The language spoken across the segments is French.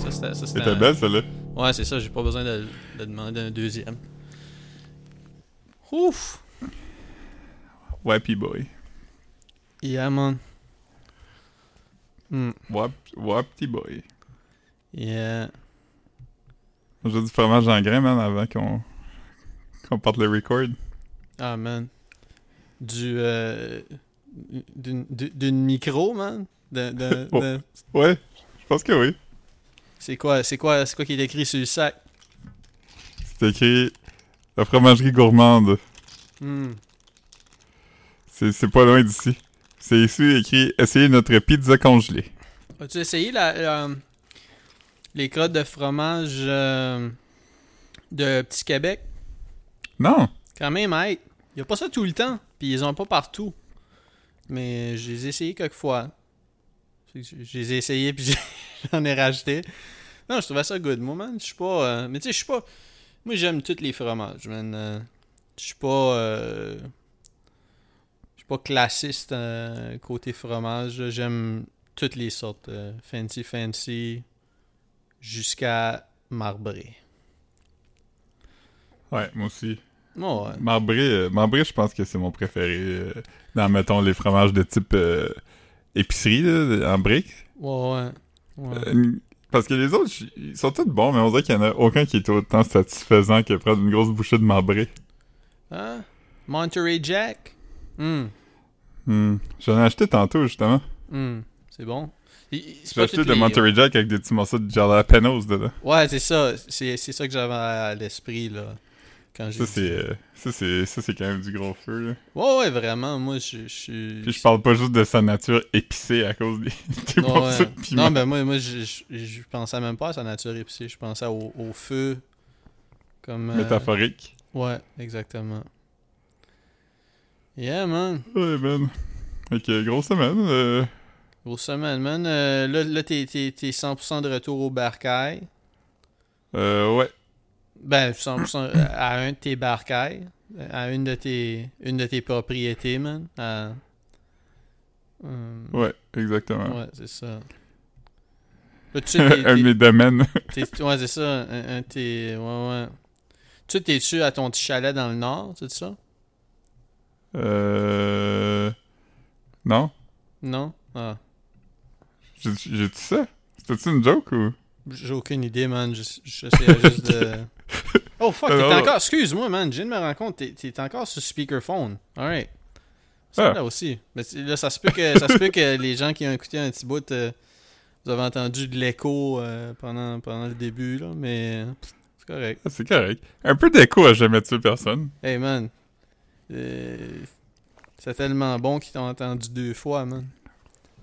Ça, c'était- ça, c'était C'était un- belle, celle-là. Ouais, c'est ça, j'ai pas besoin de, de demander un deuxième. Ouf! Wappy Boy. Yeah, man. Hmm, Wap, Wappy Boy. yeah. J'ai du fromage en grain, man, avant qu'on qu'on parte le record. Ah, man. Du. Euh, d'une, micro, man? De, de- de- Ouais, je pense que oui. C'est quoi, c'est quoi, c'est quoi qui est écrit sur le sac? C'est écrit la fromagerie gourmande. Hmm. C'est c'est pas loin d'ici. C'est ici écrit Essayez notre pizza congelée. As-tu essayé la, la- les crottes de fromage euh, de Petit Québec? Non! Quand même, hey, y a pas ça tout le temps, puis ils ont pas partout. Mais je les ai essayés quelques fois. Je les ai essayés, puis j'en ai rajouté. Non, je trouvais ça good. Moi, man, je suis pas... euh, mais tu sais, je suis pas... Moi, j'aime tous les fromages, man. Euh, Je suis pas... euh, Je suis pas classiste euh, côté fromage. J'aime toutes les sortes. fancy, fancy, jusqu'à marbré. Ouais, moi aussi. Oh, ouais. Marbré, marbré je pense que c'est mon préféré. dans, mettons, les fromages de type épicerie, là, en briques. Ouais, ouais. ouais. Parce que les autres, ils sont tous bons, mais on dirait qu'il y en a aucun qui est autant satisfaisant que prendre une grosse bouchée de marbré. Hein? Monterey Jack? Hum, Hmm. J'en ai acheté tantôt, justement. hum, c'est bon. J'ai pas acheté de les- Monterey Jack avec des petits morceaux de jalapenos dedans. Ouais, c'est ça. C'est ça que j'avais à l'esprit, là. Quand Ça, c'est euh, ça, c'est ça, c'est quand même du gros feu, là. Ouais, ouais, vraiment. Moi, je je suis... Puis je parle pas juste de sa nature épicée à cause des, des Ouais, morceaux ouais. de piment. Non, ben moi, moi je, je, je pensais même pas à sa nature épicée. Je pensais au, au feu. Comme... euh, Métaphorique. Ouais, exactement. Yeah, man. Ouais, man. Ok, grosse semaine. euh, Grosse semaine, man. Là, là t'es 100% de retour au barcail. euh, ouais. Ben, 100% à un de tes barcailles, à une de tes, une de tes propriétés, man. À- Hum, Ouais, exactement. ouais, c'est ça. Là, tu sais, t'es- un de mes domaines. ouais, c'est ça. Un, tes. Ouais, ouais. Tu sais, t'es-tu à ton petit chalet dans le nord, c'est ça? euh. Non? Non? Ah. J'ai j'ai dit ça? C'était-tu une joke ou? J'ai aucune idée, man. Je- J'essayais juste de. Oh fuck, t'es Non, non. encore. Excuse-moi, man. Je viens de me rendre compte. T'es- T'es encore sur speakerphone. Alright. Ça Ah. là aussi. Mais là, ça se peut que ça se peut que les gens qui ont écouté un petit bout, euh, vous avez entendu de l'écho euh, pendant, pendant le début, là. Mais c'est correct. Ah, c'est correct. Un peu d'écho à jamais tué personne. Hey, man. Euh, c'est tellement bon qu'ils t'ont entendu deux fois, man.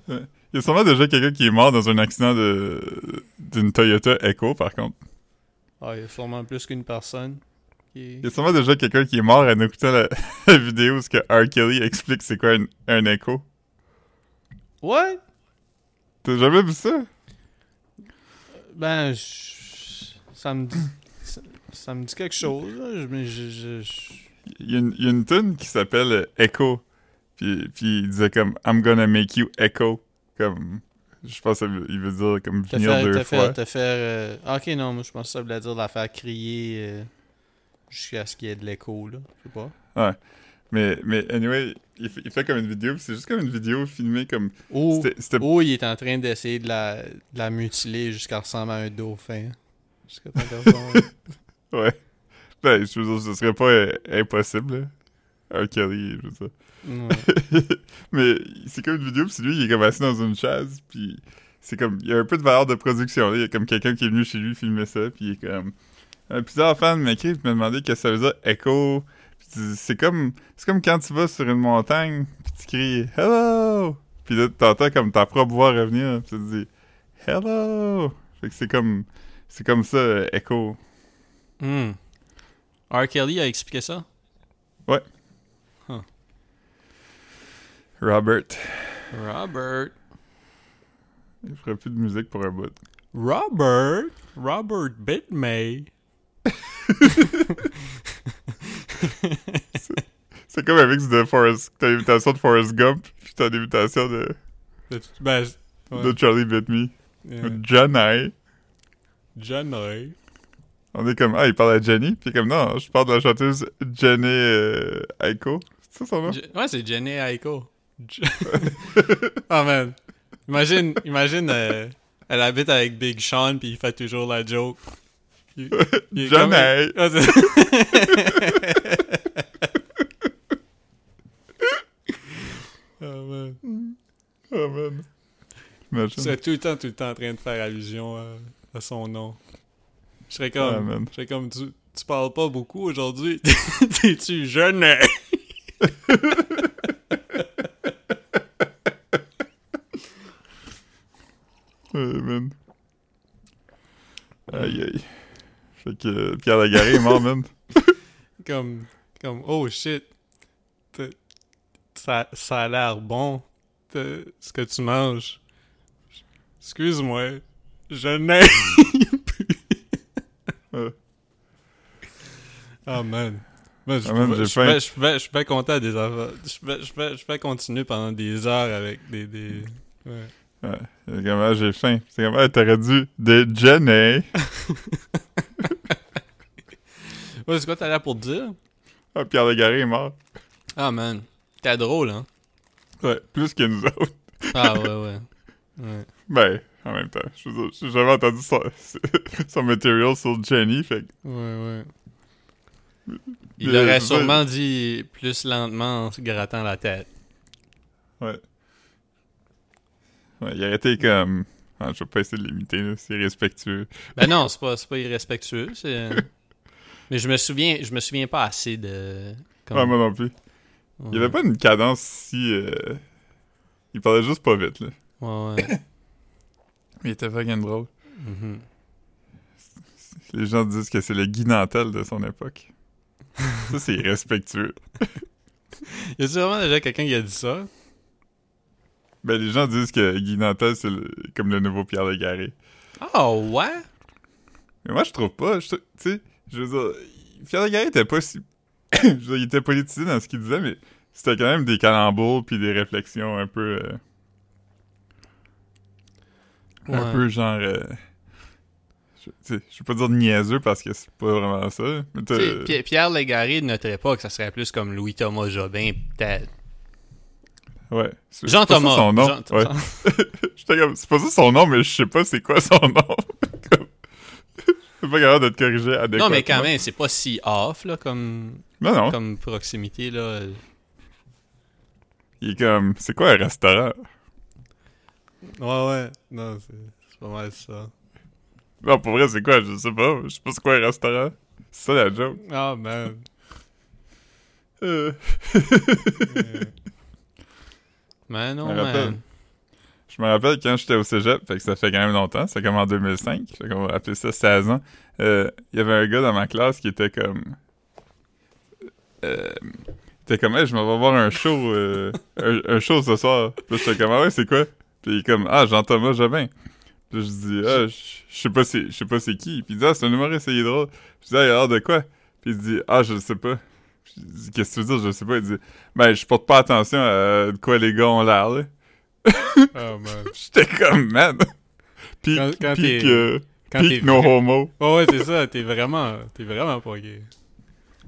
Il y a sûrement déjà quelqu'un qui est mort dans un accident de d'une Toyota Echo, par contre. Ah, il y a sûrement plus qu'une personne. Qui... Il y a sûrement déjà quelqu'un qui est mort en écoutant la, la vidéo où ce que R. Kelly explique c'est quoi un, un Echo. What? T'as jamais vu ça? Ben, je- ça me dit, ça, ça me dit quelque chose, Mais je, je, je- Il y a une, il y a une tune qui s'appelle Echo. Puis, puis il disait comme I'm gonna make you echo. Comme. Je pense qu'il veut dire comme venir faire, deux te fois. faire, te faire, euh, ah, ok, non, moi je pense que ça voulait dire la faire crier euh, jusqu'à ce qu'il y ait de l'écho, là. Je sais pas. Mais, mais anyway, il fait, il fait comme une vidéo. puis C'est juste comme une vidéo filmée comme. C'était ou il est en train d'essayer de la, de la mutiler jusqu'à ressembler à un dauphin. Jusqu'à qu'elle tombe. Ouais. Ben, je veux dire, ce serait pas euh, impossible, là. R. Kelly, je veux dire. Ouais. Mais c'est comme une vidéo, puis lui, il est comme assis dans une chaise, puis c'est comme... Il y a un peu de valeur de production, là. Il y a comme quelqu'un qui est venu chez lui filmer ça, puis il est comme... Euh, plusieurs fans m'écrivent me demandaient qu'est-ce que ça veut dire « echo ». Puis tu- c'est comme... C'est comme quand tu vas sur une montagne, puis tu cries « hello ». Puis là, t'entends comme ta propre voix revenir, puis tu te dis « hello ». Fait que c'est comme... C'est comme ça, echo. Hmm. R. Kelly a expliqué ça? Robert. Robert. Il ferait plus de musique pour un bout. Robert? Robert Bitmay. C'est comme avec de Forrest... T'as l'invitation de Forrest Gump, puis t'as l'invitation de, Ben, ouais. de Charlie Bit Me. Yeah. Johnny. Jenny. On est comme, ah, il parle à Jenny. Puis comme, non, je parle de la chanteuse Jenny euh, Aiko. C'est ça son nom? Je- Ouais, c'est Jenny Aiko. Oh man. Imagine, imagine, euh, elle habite avec Big Sean puis il fait toujours la joke. Il- comme- c'est- oh man. Oh man. Serais tout le temps, tout le temps en train de faire allusion à, à son nom. Je serais comme, je serais comme, tu, tu parles pas beaucoup aujourd'hui. T'es-tu jeune? Ouais, man. Aïe, aïe. Fait que euh, Pierre Lagaré est mort, man. comme, comme, oh shit. Ça, ça a l'air bon, ce que tu manges. Excuse-moi. Je n'ai Ouais. Oh man. Je, Ah, je, je, pouvais- je à des affaires. Je pouvais, je, je continuer pendant des heures avec des. des... Ouais. Ouais. C'est comme, ah, j'ai faim. C'est comme, ah, t'aurais dû de Jenny. Ouais, c'est quoi t'as là pour dire? Ah, Pierre Lagaré est mort. Ah man. T'es drôle, hein? Ouais, plus que nous autres. Ah ouais, ouais. Ouais. Ben, en même temps, je j'ai jamais entendu son, son material sur Jenny, fait que, Ouais, ouais. Il Mais, aurait sûrement dit plus lentement en se grattant la tête. ouais. Ouais, il aurait été comme... Ah, je vais pas essayer de l'imiter, c'est respectueux. Ben non, c'est pas, pas irrespectueux. Mais je me souviens, je me souviens pas assez de. comme- Ouais, moi non plus. Il y avait pas une cadence si... euh, Il parlait juste pas vite, là. Ouais, ouais. Mais il était fucking drôle. Mhm. Les gens disent que c'est le Guy Nantel de son époque. ça, c'est irrespectueux. Y a-tu vraiment déjà quelqu'un qui a dit ça? Ben, les gens disent que Guy Nantel, c'est comme le nouveau Pierre Légaré. Oh, ouais? Mais moi, je trouve pas. Tu sais, je veux dire, Pierre Légaré était pas si... je veux dire, il était politisé dans ce qu'il disait, mais c'était quand même des calembours puis des réflexions un peu... euh, Un peu genre... euh, je, je veux pas dire niaiseux parce que c'est pas vraiment ça. Mais Pierre Légaré noterait pas que ça serait plus comme Louis-Thomas Jobin, peut-être. Ouais. C'est- c'est pas Jean-Thomas. ça son nom. Jean- Ouais. J'étais comme, c'est pas ça son nom, mais je sais pas c'est quoi son nom. Suis pas capable de te corriger adéquatement. Non, mais quand même, c'est pas si off, là, comme, Non, non. comme proximité, là. Il est comme, c'est quoi un restaurant? Ouais, ouais. Non, c'est c'est pas mal ça. Non, pour vrai, c'est quoi? Je sais pas. Je sais pas c'est quoi un restaurant. C'est ça la joke. Ah, man. Euh, Man, oh, Je me rappelle. man. Je me rappelle quand j'étais au cégep, fait que ça fait quand même longtemps, c'est comme en 2005, fait qu'on va appeler ça 16 ans. Euh, Il y avait un gars dans ma classe qui était comme... Euh, il était comme, hey, je m'en vais voir un show, euh, un, un show ce soir. Puis j'étais comme, ah ouais, c'est quoi? Puis il est comme, ah, Jean-Thomas Jobin. Puis je dis, ah, je sais pas c'est, je sais pas c'est qui. Puis il dit, ah, c'est un humoriste, il est drôle. Je dis, ah, il a l'air de quoi? Puis il dit, ah, je sais pas. Je qu'est-ce que tu veux dire, je sais pas? Il dit, ben, je porte pas attention à de quoi les gars ont l'air, là. Oh, man. J'étais comme, man. Quand- quand t'es- euh, Quand peak t'es no vrai- homo. Ouais, ouais, c'est ça. T'es vraiment, t'es vraiment pas gay.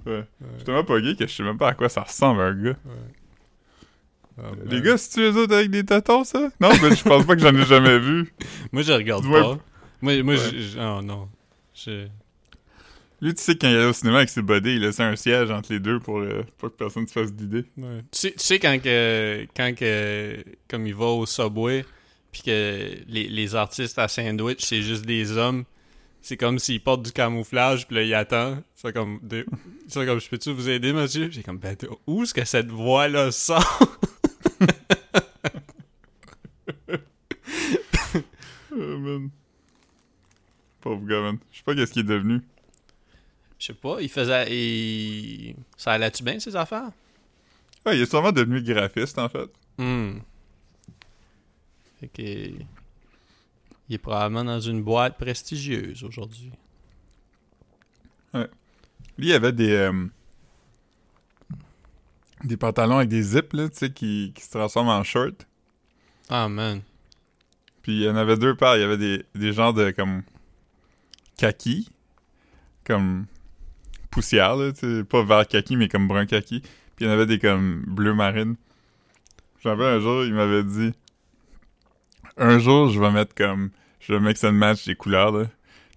Ouais. J'étais tellement pas gay que je sais même pas à quoi ça ressemble un gars. Ah, Les man. gars, c'est-tu les autres avec des tatons, ça? Non, ben je pense pas que j'en ai jamais vu. Moi, je regarde pas. Moi, moi Ouais. je, je- oh, non. Je... Lui, tu sais, quand il allait au cinéma avec ses buddies, il laissait un siège entre les deux pour euh, pas que personne se fasse d'idée. Ouais. Tu sais, tu sais quand que, quand que, comme il va au Subway, puis que les, les artistes à sandwich, c'est juste des hommes, c'est comme s'ils portent du camouflage, puis là, il attend. C'est comme, c'est comme, je peux-tu vous aider, monsieur? J'ai comme, ben, où est-ce que cette voix-là sort? Oh, man. Pauvre gars, man. Je sais pas qu'est-ce qu'il est devenu. Je sais pas, il faisait, il... ça allait-tu bien, ces affaires? Ouais, il est sûrement devenu graphiste, en fait. Hmm. Fait que, il est probablement dans une boîte prestigieuse aujourd'hui. Lui, il avait des... euh, des pantalons avec des zips, là, tu sais, qui, qui se transforment en short. Ah, man. Puis il y en avait deux paires. Il y avait des, des genres de comme. kaki, comme poussière, là, pas vert kaki, mais comme brun kaki. Puis il y en avait des comme bleu marine. J'en un jour, il m'avait dit Un jour, je vais mettre comme. Je vais mix and match des couleurs, là.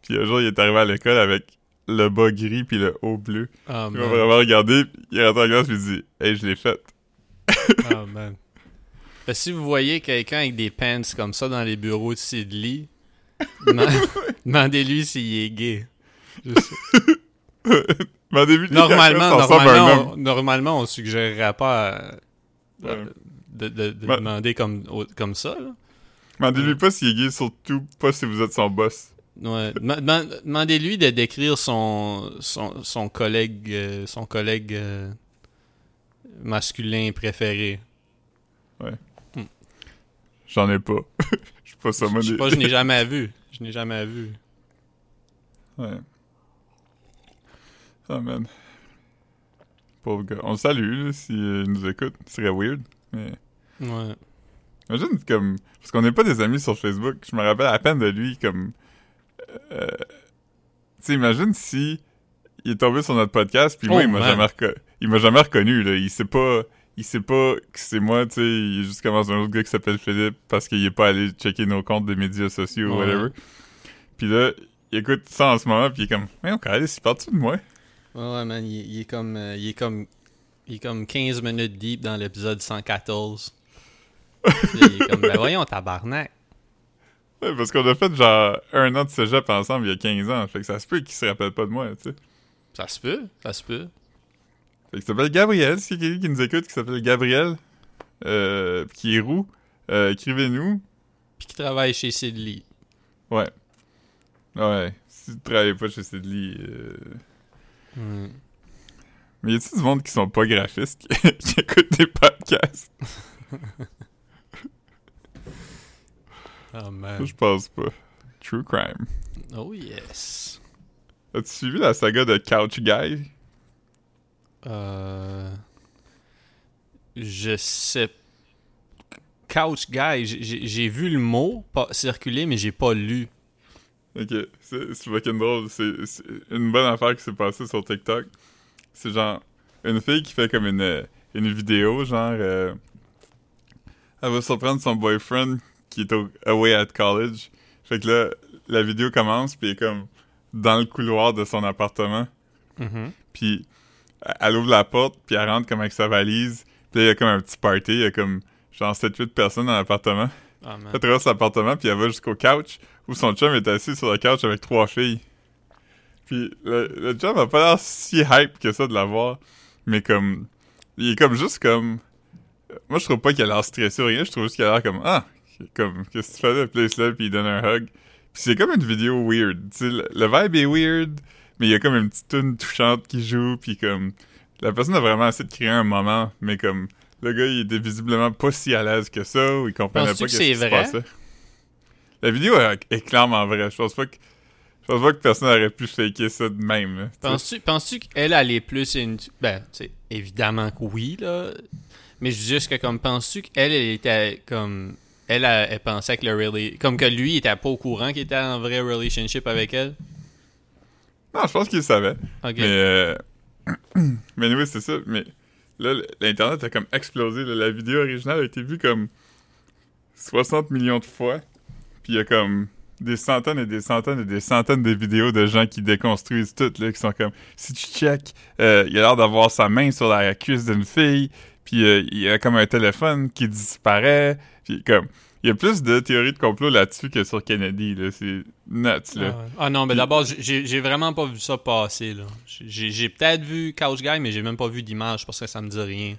Puis un jour, il est arrivé à l'école avec le bas gris puis le haut bleu. Oh, Il m'a vraiment regardé, puis il est rentré en classe, puis il dit Hey, je l'ai fait. Oh, man. Fait que si vous voyez quelqu'un avec des pants comme ça dans les bureaux de Sidley, deman- demandez-lui s'il est gay. Juste- Mais au début, Normalement, normalement, on, normalement, on suggérerait pas à- Ouais. de, de- de Ouais. demander comme, comme ça. Demandez-lui pas s'il est gay, surtout pas si vous êtes son boss. Ouais. Dema- deman- Demandez-lui de décrire son, son, son collègue, euh, son collègue euh, masculin préféré. J'en ai pas. Je suis pas ça. Je sais pas, je n'ai jamais vu. Je n'ai jamais vu. Ouais. Ah, man. Pauvre gars. On le salue, là, s'il nous écoute. Ce serait weird, mais... Ouais. Imagine, comme... Parce qu'on n'est pas des amis sur Facebook. Je me rappelle à peine de lui, comme... Euh... Tu sais, imagine si il est tombé sur notre podcast, puis moi, Oh, il m'a man. jamais, reco- il m'a jamais reconnu, là. Il sait pas... Il sait pas que c'est moi, tu sais. Il est juste comme un autre gars qui s'appelle Philippe parce qu'il est pas allé checker nos comptes des médias sociaux ou Ouais. whatever. Puis là, il écoute ça en ce moment, puis il est comme... Mais on il parti de moi? Ouais, man, il, il est comme, euh, il est comme, il est comme 15 minutes deep dans l'épisode 114. Puis là, il est comme, ben voyons, tabarnak. Ouais, parce qu'on a fait genre un an de cégep ensemble il y a 15 ans. Fait que ça se peut qu'il se rappelle pas de moi, tu sais. Ça se peut, ça se peut. Fait que s'appelle Gabriel. S'il y a quelqu'un qui nous écoute qui s'appelle Gabriel, euh, qui est roux, euh, écrivez-nous. Puis qui travaille chez Sidley. Ouais. Ouais. Si tu travailles pas chez Sidley. Euh... Ouais. Mais y a-tu du monde qui sont pas graphistes qui, qui écoutent des podcasts? Oh man. Je pense pas. True crime. Oh yes. As-tu suivi la saga de Couch Guy? Euh... Je sais. Couch Guy, j'ai- vu le mot circuler, mais j'ai pas lu. Ok, c'est fucking drôle. C'est une bonne affaire qui s'est passée sur TikTok. C'est genre une fille qui fait comme une, euh, une vidéo, genre. euh, elle va surprendre son boyfriend qui est au, away at college. Fait que là, la vidéo commence, puis elle est comme dans le couloir de son appartement. Mhm. Puis elle- ouvre la porte, puis elle rentre comme avec sa valise. Puis là, il y a comme un petit party. Il y a comme genre 7-8 personnes dans l'appartement. Man. Elle traverse l'appartement, puis elle va jusqu'au couch où son chum est assis sur le couch avec trois filles. Puis le, le chum a pas l'air si hype que ça de la voir, mais comme. Il est comme juste comme. Moi, je trouve pas qu'il a l'air stressé ou rien, je trouve juste qu'il a l'air comme. Ah! Comme, qu'est-ce que tu fais là? Puis là, puis il donne un hug. Puis c'est comme une vidéo weird. Tu sais, le, le vibe est weird, mais il y a comme une petite tune touchante qui joue, puis comme. La personne a vraiment essayé de créer un moment, mais comme. Le gars, il était visiblement pas si à l'aise que ça, ou il comprenait Penses-tu pas que qu'est-ce c'est qui se passait. La vidéo est, clairement vraie. Je pense pas que. Je pense pas que personne aurait pu faker ça de même. Penses-tu penses qu'elle, elle est plus une. Ben, tu sais, évidemment que oui, là. Mais je dis juste que, comme, penses-tu qu'elle, elle était comme. Elle, elle, elle pensait que le rela- Comme que lui, il était pas au courant qu'il était en vrai relationship avec elle? Non, je pense qu'il savait. Mais. Euh... mais oui, c'est ça. Mais là, l'Internet a comme explosé. là. La vidéo originale a été vue comme 60 millions de fois. Puis il y a comme des centaines et des centaines et des centaines de vidéos de gens qui déconstruisent tout, là, qui sont comme si tu check, euh, il a l'air d'avoir sa main sur la cuisse d'une fille, puis euh, il y a comme un téléphone qui disparaît, puis comme il y a plus de théories de complot là-dessus que sur Kennedy, là, c'est nuts, là. Ah, ouais. Ah non, mais Puis- d'abord, j'ai j'ai vraiment pas vu ça passer, là. J'ai j'ai peut-être vu Couch Guy, mais j'ai même pas vu d'image parce que ça me dit rien.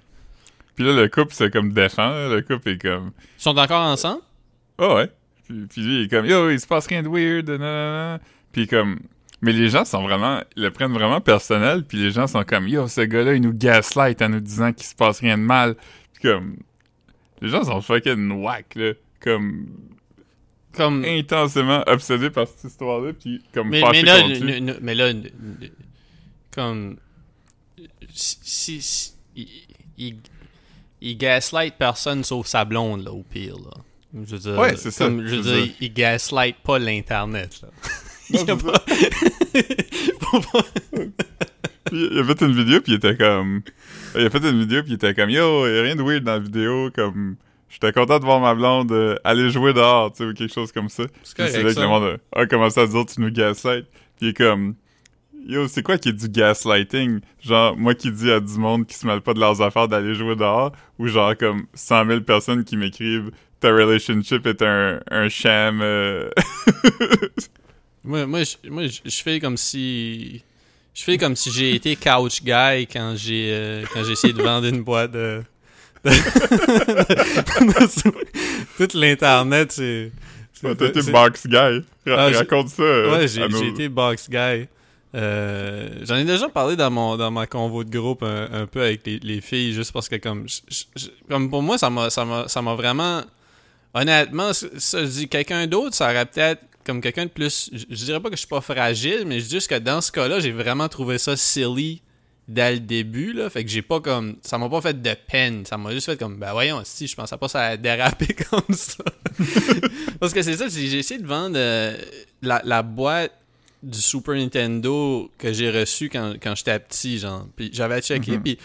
Puis là, le couple, c'est comme défend, là. le couple est comme Ils sont encore ensemble? Ah ouais. Puis, puis lui, il est comme, yo, il se passe rien de weird, nanana. Puis comme, mais les gens sont vraiment, ils le prennent vraiment personnel, puis les gens sont comme, yo, ce gars-là, il nous gaslight en nous disant qu'il se passe rien de mal. Puis comme, les gens sont fucking whack, là. Comme, Comme. intensément obsédés par cette histoire-là, puis comme Mais, mais là, mais là, comme si, si- il, il gaslight personne sauf sa blonde là, au pire là. Je veux dire, Ouais, c'est ça. comme, je Je veux veux dire, dire- il gaslight pas l'internet là. Il y a pas- il fait une vidéo, puis il était comme... Il a fait une vidéo, puis il était comme, yo, y a rien de weird dans la vidéo, comme... J'étais content de voir ma blonde euh, aller jouer dehors, tu sais, ou quelque chose comme ça. C'est là que le monde a, a commencé à dire, tu nous gaslight. Puis il est comme... Yo, c'est quoi qui est du gaslighting? Genre, moi qui dis à du monde qui se mêle pas de leurs affaires d'aller jouer dehors, ou genre comme 100 000 personnes qui m'écrivent ta relationship est un, un sham. euh, Moi, moi, je, moi, je je fais comme si. Je fais comme si j'ai été couch guy quand j'ai euh, quand j'ai essayé de vendre une boîte de. Toute l'internet, c'est. Ouais, T'as été box guy. Ra- Ah, raconte ça. Ouais, j'ai nos- été box guy. Euh, J'en ai déjà parlé dans mon dans ma convo de groupe un, un peu avec les, les filles, juste parce que comme je- je- je- comme pour moi ça m'a vraiment honnêtement ça je dis quelqu'un d'autre ça aurait peut-être comme quelqu'un de plus je, je dirais pas que je suis pas fragile mais je dis juste que dans ce cas-là j'ai vraiment trouvé ça silly dès le début là. Fait que j'ai pas comme ça m'a pas fait de peine. Ça m'a juste fait comme ben voyons si je pensais pas ça allait déraper comme ça. Parce que c'est ça j'ai essayé de vendre euh, la, la boîte du Super Nintendo que j'ai reçu quand, quand j'étais petit genre. Puis j'avais checké Mhm. puis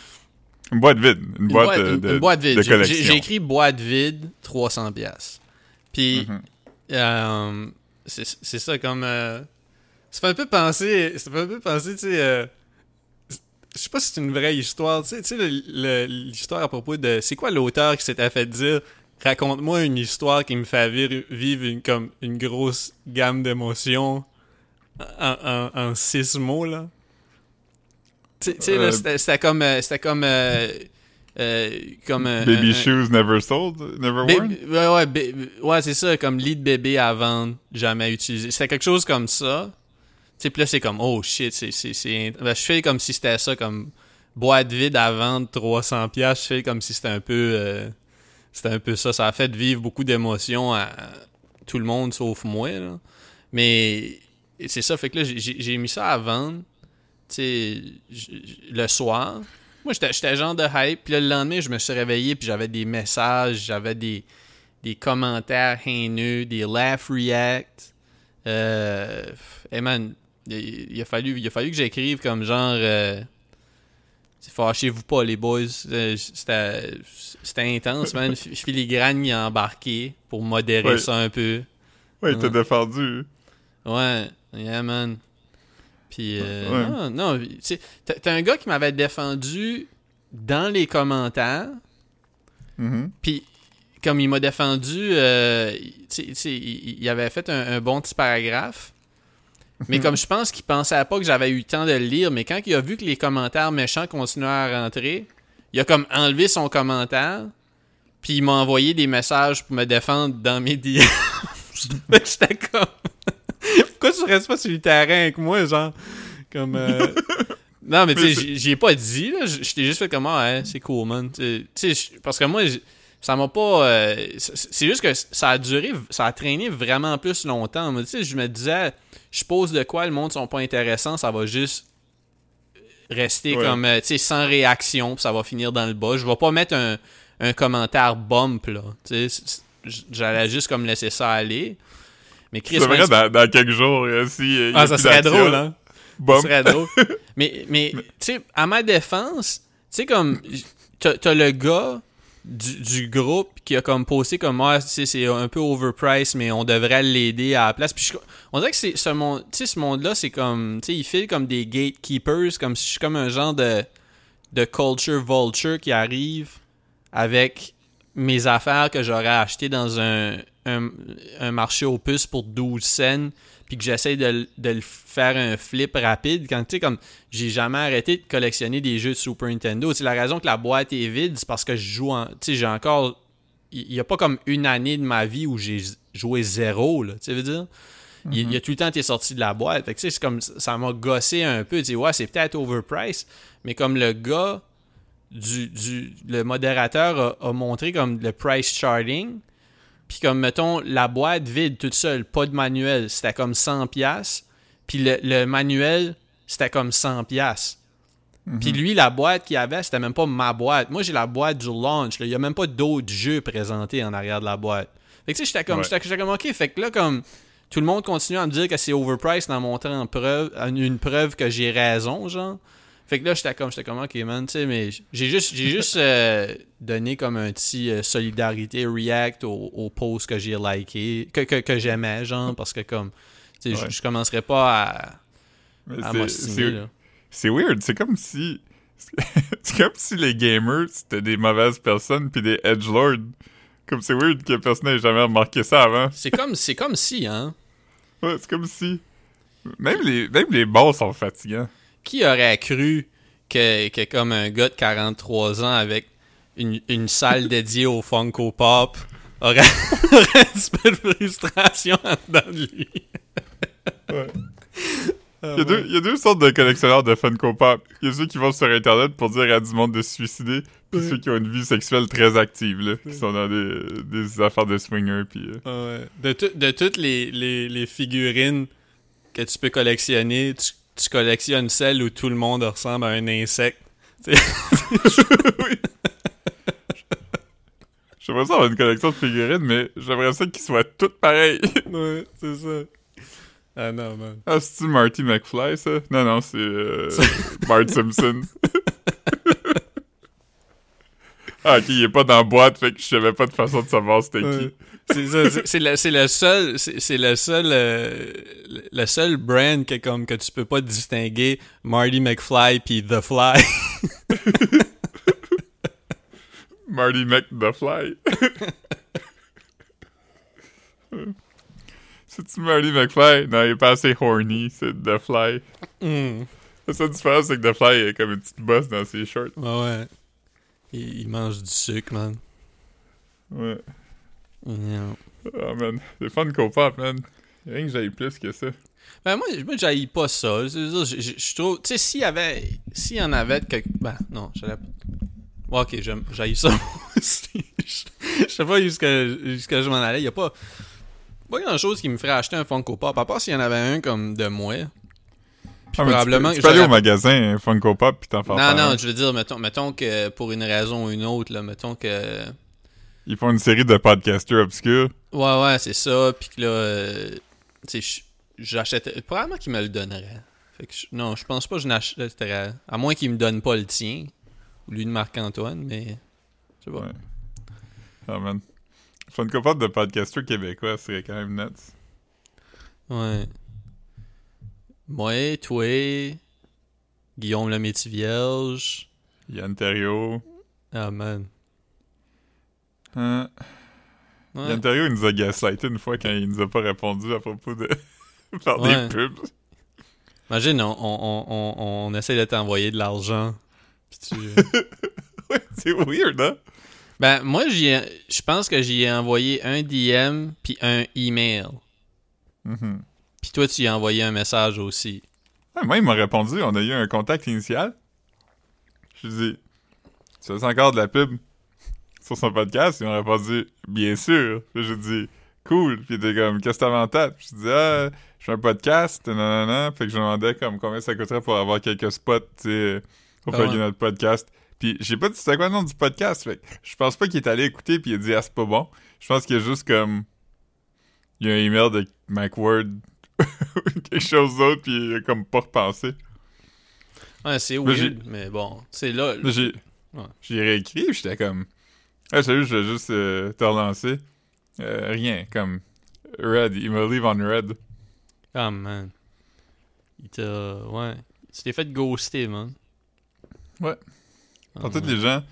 Une boîte vide. Une une boîte, boîte, euh, de, une boîte vide de J'ai- j'ai collection. j'ai écrit boîte vide 300 pièces puis euh, c'est ça comme euh, ça fait un peu penser ça fait un peu penser tu sais euh, je sais pas si c'est une vraie histoire tu sais tu l'histoire à propos de c'est quoi l'auteur qui s'était fait dire raconte-moi une histoire qui me fait vivre, vivre une comme une grosse gamme d'émotions en, en, en six mots là? Tu sais- tu sais là Euh, c'était comme euh, c'était comme euh, comme Baby shoes never sold, never worn? ouais, ouais, ouais, c'est ça, comme lit de bébé à vendre, jamais utilisé. C'était quelque chose comme ça. Tu là, c'est comme, oh shit, c'est. Ben, je fais comme si c'était ça, comme boîte vide à vendre 300 pièces. Je fais comme si c'était un peu... c'était un peu ça. Ça a fait vivre beaucoup d'émotions à tout le monde, sauf moi, là. Mais c'est ça, fait que là, j'ai- mis ça à vendre, le soir. Moi, j'étais j'étais genre de hype. Puis là, le lendemain, je me suis réveillé, puis j'avais des messages, j'avais des, des commentaires haineux, des laugh react. Euh, hey man, il, il a fallu, il a fallu que j'écrive comme genre... Euh, Fâchez-vous pas, les boys. Euh, C'était intense, man. Filigrane, il a embarqué pour modérer Ouais. ça un peu. Ouais, il t'a Ouais. défendu. Ouais, yeah, man. Puis, euh, Ouais. non, non, tu sais, t'as un gars qui m'avait défendu dans les commentaires, Mhm. puis comme il m'a défendu, euh, il, il avait fait un, un bon petit paragraphe, mais comme je pense qu'il pensait pas que j'avais eu le temps de le lire, mais quand il a vu que les commentaires méchants continuaient à rentrer, il a comme enlevé son commentaire, puis il m'a envoyé des messages pour me défendre dans mes DM. J'étais comme... Pourquoi tu restes pas sur le terrain avec moi, genre? Comme... euh, Non, mais tu sais, j'y- ai pas dit, là. Je t'ai juste fait comme, ah, c'est cool, man. Tu sais, parce que moi, ça m'a pas... euh, c'est juste que ça a duré, ça a traîné vraiment plus longtemps. Tu sais, je me disais, je pose de quoi, le monde sont pas intéressants, ça va juste rester Ouais. comme, euh, tu sais, sans réaction, puis ça va finir dans le bas. Je vais pas mettre un, un commentaire bump, là. Tu sais, j'allais juste comme laisser ça aller. Mais Chris, C'est man, vrai, dans, dans quelques jours, euh, si, euh, ah, ça plus serait drôle, hein? bum. Ça serait drôle. mais, mais tu sais, à ma défense, tu sais, comme, t'as le gars du, du groupe qui a comme posté comme, sais, c'est un peu overpriced, mais on devrait l'aider à la place. Puis je- on dirait que c'est ce monde, ce monde-là, c'est comme, tu sais, il file comme des gatekeepers, comme si je suis comme un genre de, de culture vulture qui arrive avec mes affaires que j'aurais achetées dans un, un, un marché aux puces pour 12 cents, puis que j'essaie de, de le faire un flip rapide. Quand tu sais, comme j'ai jamais arrêté de collectionner des jeux de Super Nintendo. C'est la raison que la boîte est vide, c'est parce que je joue en. Tu sais, j'ai encore. Il n'y a pas comme une année de ma vie où j'ai joué zéro, là. Tu veux dire? Il il y a tout le temps été sorti de la boîte. Fait que, tu sais, c'est comme ça m'a gossé un peu. Tu sais, ouais, c'est peut-être overpriced, mais comme le gars du, du le modérateur a, a montré comme le price charting, puis comme mettons la boîte vide toute seule, pas de manuel, c'était comme 100 pièces, puis le, le manuel c'était comme 100 pièces. Puis lui la boîte qu'il avait, c'était même pas ma boîte. Moi j'ai la boîte du launch, là. il y a même pas d'autres jeux présentés en arrière de la boîte. Fait que tu sais j'étais comme Ouais. comme OK, fait que là comme tout le monde continue à me dire que c'est overpriced en montrant en preuve, une preuve que j'ai raison, genre. Fait que là, j'étais comme, j'étais comme, ok, man, tu sais, mais j'ai juste, j'ai juste euh, donné comme un petit euh, solidarité react au, au post que j'ai liké, que, que, que j'aimais, genre, parce que comme, tu sais, je- Ouais. je commencerais pas à, à m'ostiner. C'est weird, c'est comme si. C'est comme si les gamers c'était des mauvaises personnes puis des edgelords. Comme c'est weird que personne n'ait jamais remarqué ça avant. C'est comme, c'est comme si, hein. Ouais, c'est comme si. Même les, même les bons sont fatigants. Qui aurait cru que, que comme un gars de 43 ans avec une, une salle dédiée au Funko Pop aurait, aurait un petit peu de frustration en dedans de lui? Ouais. Il y, a deux, il y a deux sortes de collectionneurs de Funko Pop. Il y a ceux qui vont sur Internet pour dire à du monde de se suicider, puis Ouais. ceux qui ont une vie sexuelle très active, là, qui sont dans des, des affaires de swinger, puis... euh, Ah ouais. De, tout- de toutes les, les, les figurines que tu peux collectionner, tu, tu collectionnes celle où tout le monde ressemble à un insecte. J'aimerais ça avoir une collection de figurines, mais j'aimerais ça qu'ils soient toutes pareilles. Ouais, c'est ça. Ah non, man. ah, c'est-tu Marty McFly, ça? Non, non, c'est euh, Bart Simpson. Ah, ok, il est pas dans la boîte, fait que je savais pas de façon de savoir c'était qui. C'est ça, c'est- c'est le, c'est le seul, c'est c'est le seul, euh, le- le seul brand que comme que tu peux pas distinguer Marty McFly puis The Fly. Marty Mc the Fly. C'est-tu Marty McFly? Non, il est pas assez horny, c'est The Fly. Hmm. La seule différence, c'est que The Fly, il a comme une petite bosse dans ses shorts. Ouais, ouais. Il, il mange du sucre, man. Ouais. Yeah. Oh man, c'est fun pop man. Y'a rien que j'aille plus que ça. Ben moi, moi j'haïs pas ça. Je trouve, tu sais, s'il y avait, s'il y en avait de quelque, ben non, j'allais. Ouais, ok, j'haïs ça aussi. je sais pas jusqu'à jusqu'à je m'en allais. Y a pas, pas grand chose qui me ferait acheter un Funko Pop. À part s'il y en avait un comme de moi. Puis Ah, probablement tu peux, tu que peux aller au magasin hein, Funko Pop pis t'en faire Non, faire non, un. je veux dire, mettons, mettons que pour une raison ou une autre, là, mettons que. Ils font une série de podcasters obscurs. Ouais, ouais, c'est ça. Puis que là, euh, tu sais, j'achèterais. Probablement qu'il me le donnerait. Fait que je- non, je pense pas que je n'achèterais. À moins qu'il me donne pas le tien. Ou lui de Marc-Antoine, mais. Je sais pas. Ouais. Ah man. Funko Pop de podcasters québécois serait quand même nuts. Ouais. Moi, toi, Guillaume le métier vierge. Yann. Ah, man. Hein? Ouais. Yann il nous a gaslighté une fois quand il nous a pas répondu à propos de faire Ouais. des pubs. Imagine, on, on, on, on essaie de t'envoyer de l'argent. Puis tu. Ouais, c'est weird, hein? Ben, moi, je pense que j'y ai envoyé un DM puis un email. Mhm. Puis toi, tu y as envoyé un message aussi. Ouais, moi, il m'a répondu, on a eu un contact initial. Je lui ai dit, tu fais encore de la pub sur son podcast? Ils m'ont répondu, bien sûr. Puis j'ai dit, cool. Puis il était comme, qu'est-ce que t'as en tête? Puis je dis, ah, je fais un podcast, nanana. Fait que je me demandais comme combien ça coûterait pour avoir quelques spots, tu sais, pour Ah faire ouais. notre podcast. Puis j'ai pas dit c'était quoi le nom du podcast? Fait que je pense pas qu'il est allé écouter puis il a dit, ah, c'est pas bon. Je pense qu'il y a juste comme, il y a un email de McWord ou quelque chose d'autre puis il a comme pas repensé. Ouais, c'est weird, mais bon, c'est là. J'ai Ouais. réécrit, j'étais comme Ah, salut, je vais juste euh, te relancer. Euh, rien, comme Red, il me leave on Red. Ah, man. Il t'a. Ouais. Tu t'es fait ghoster, man. Ouais. Pour tous ouais. les gens.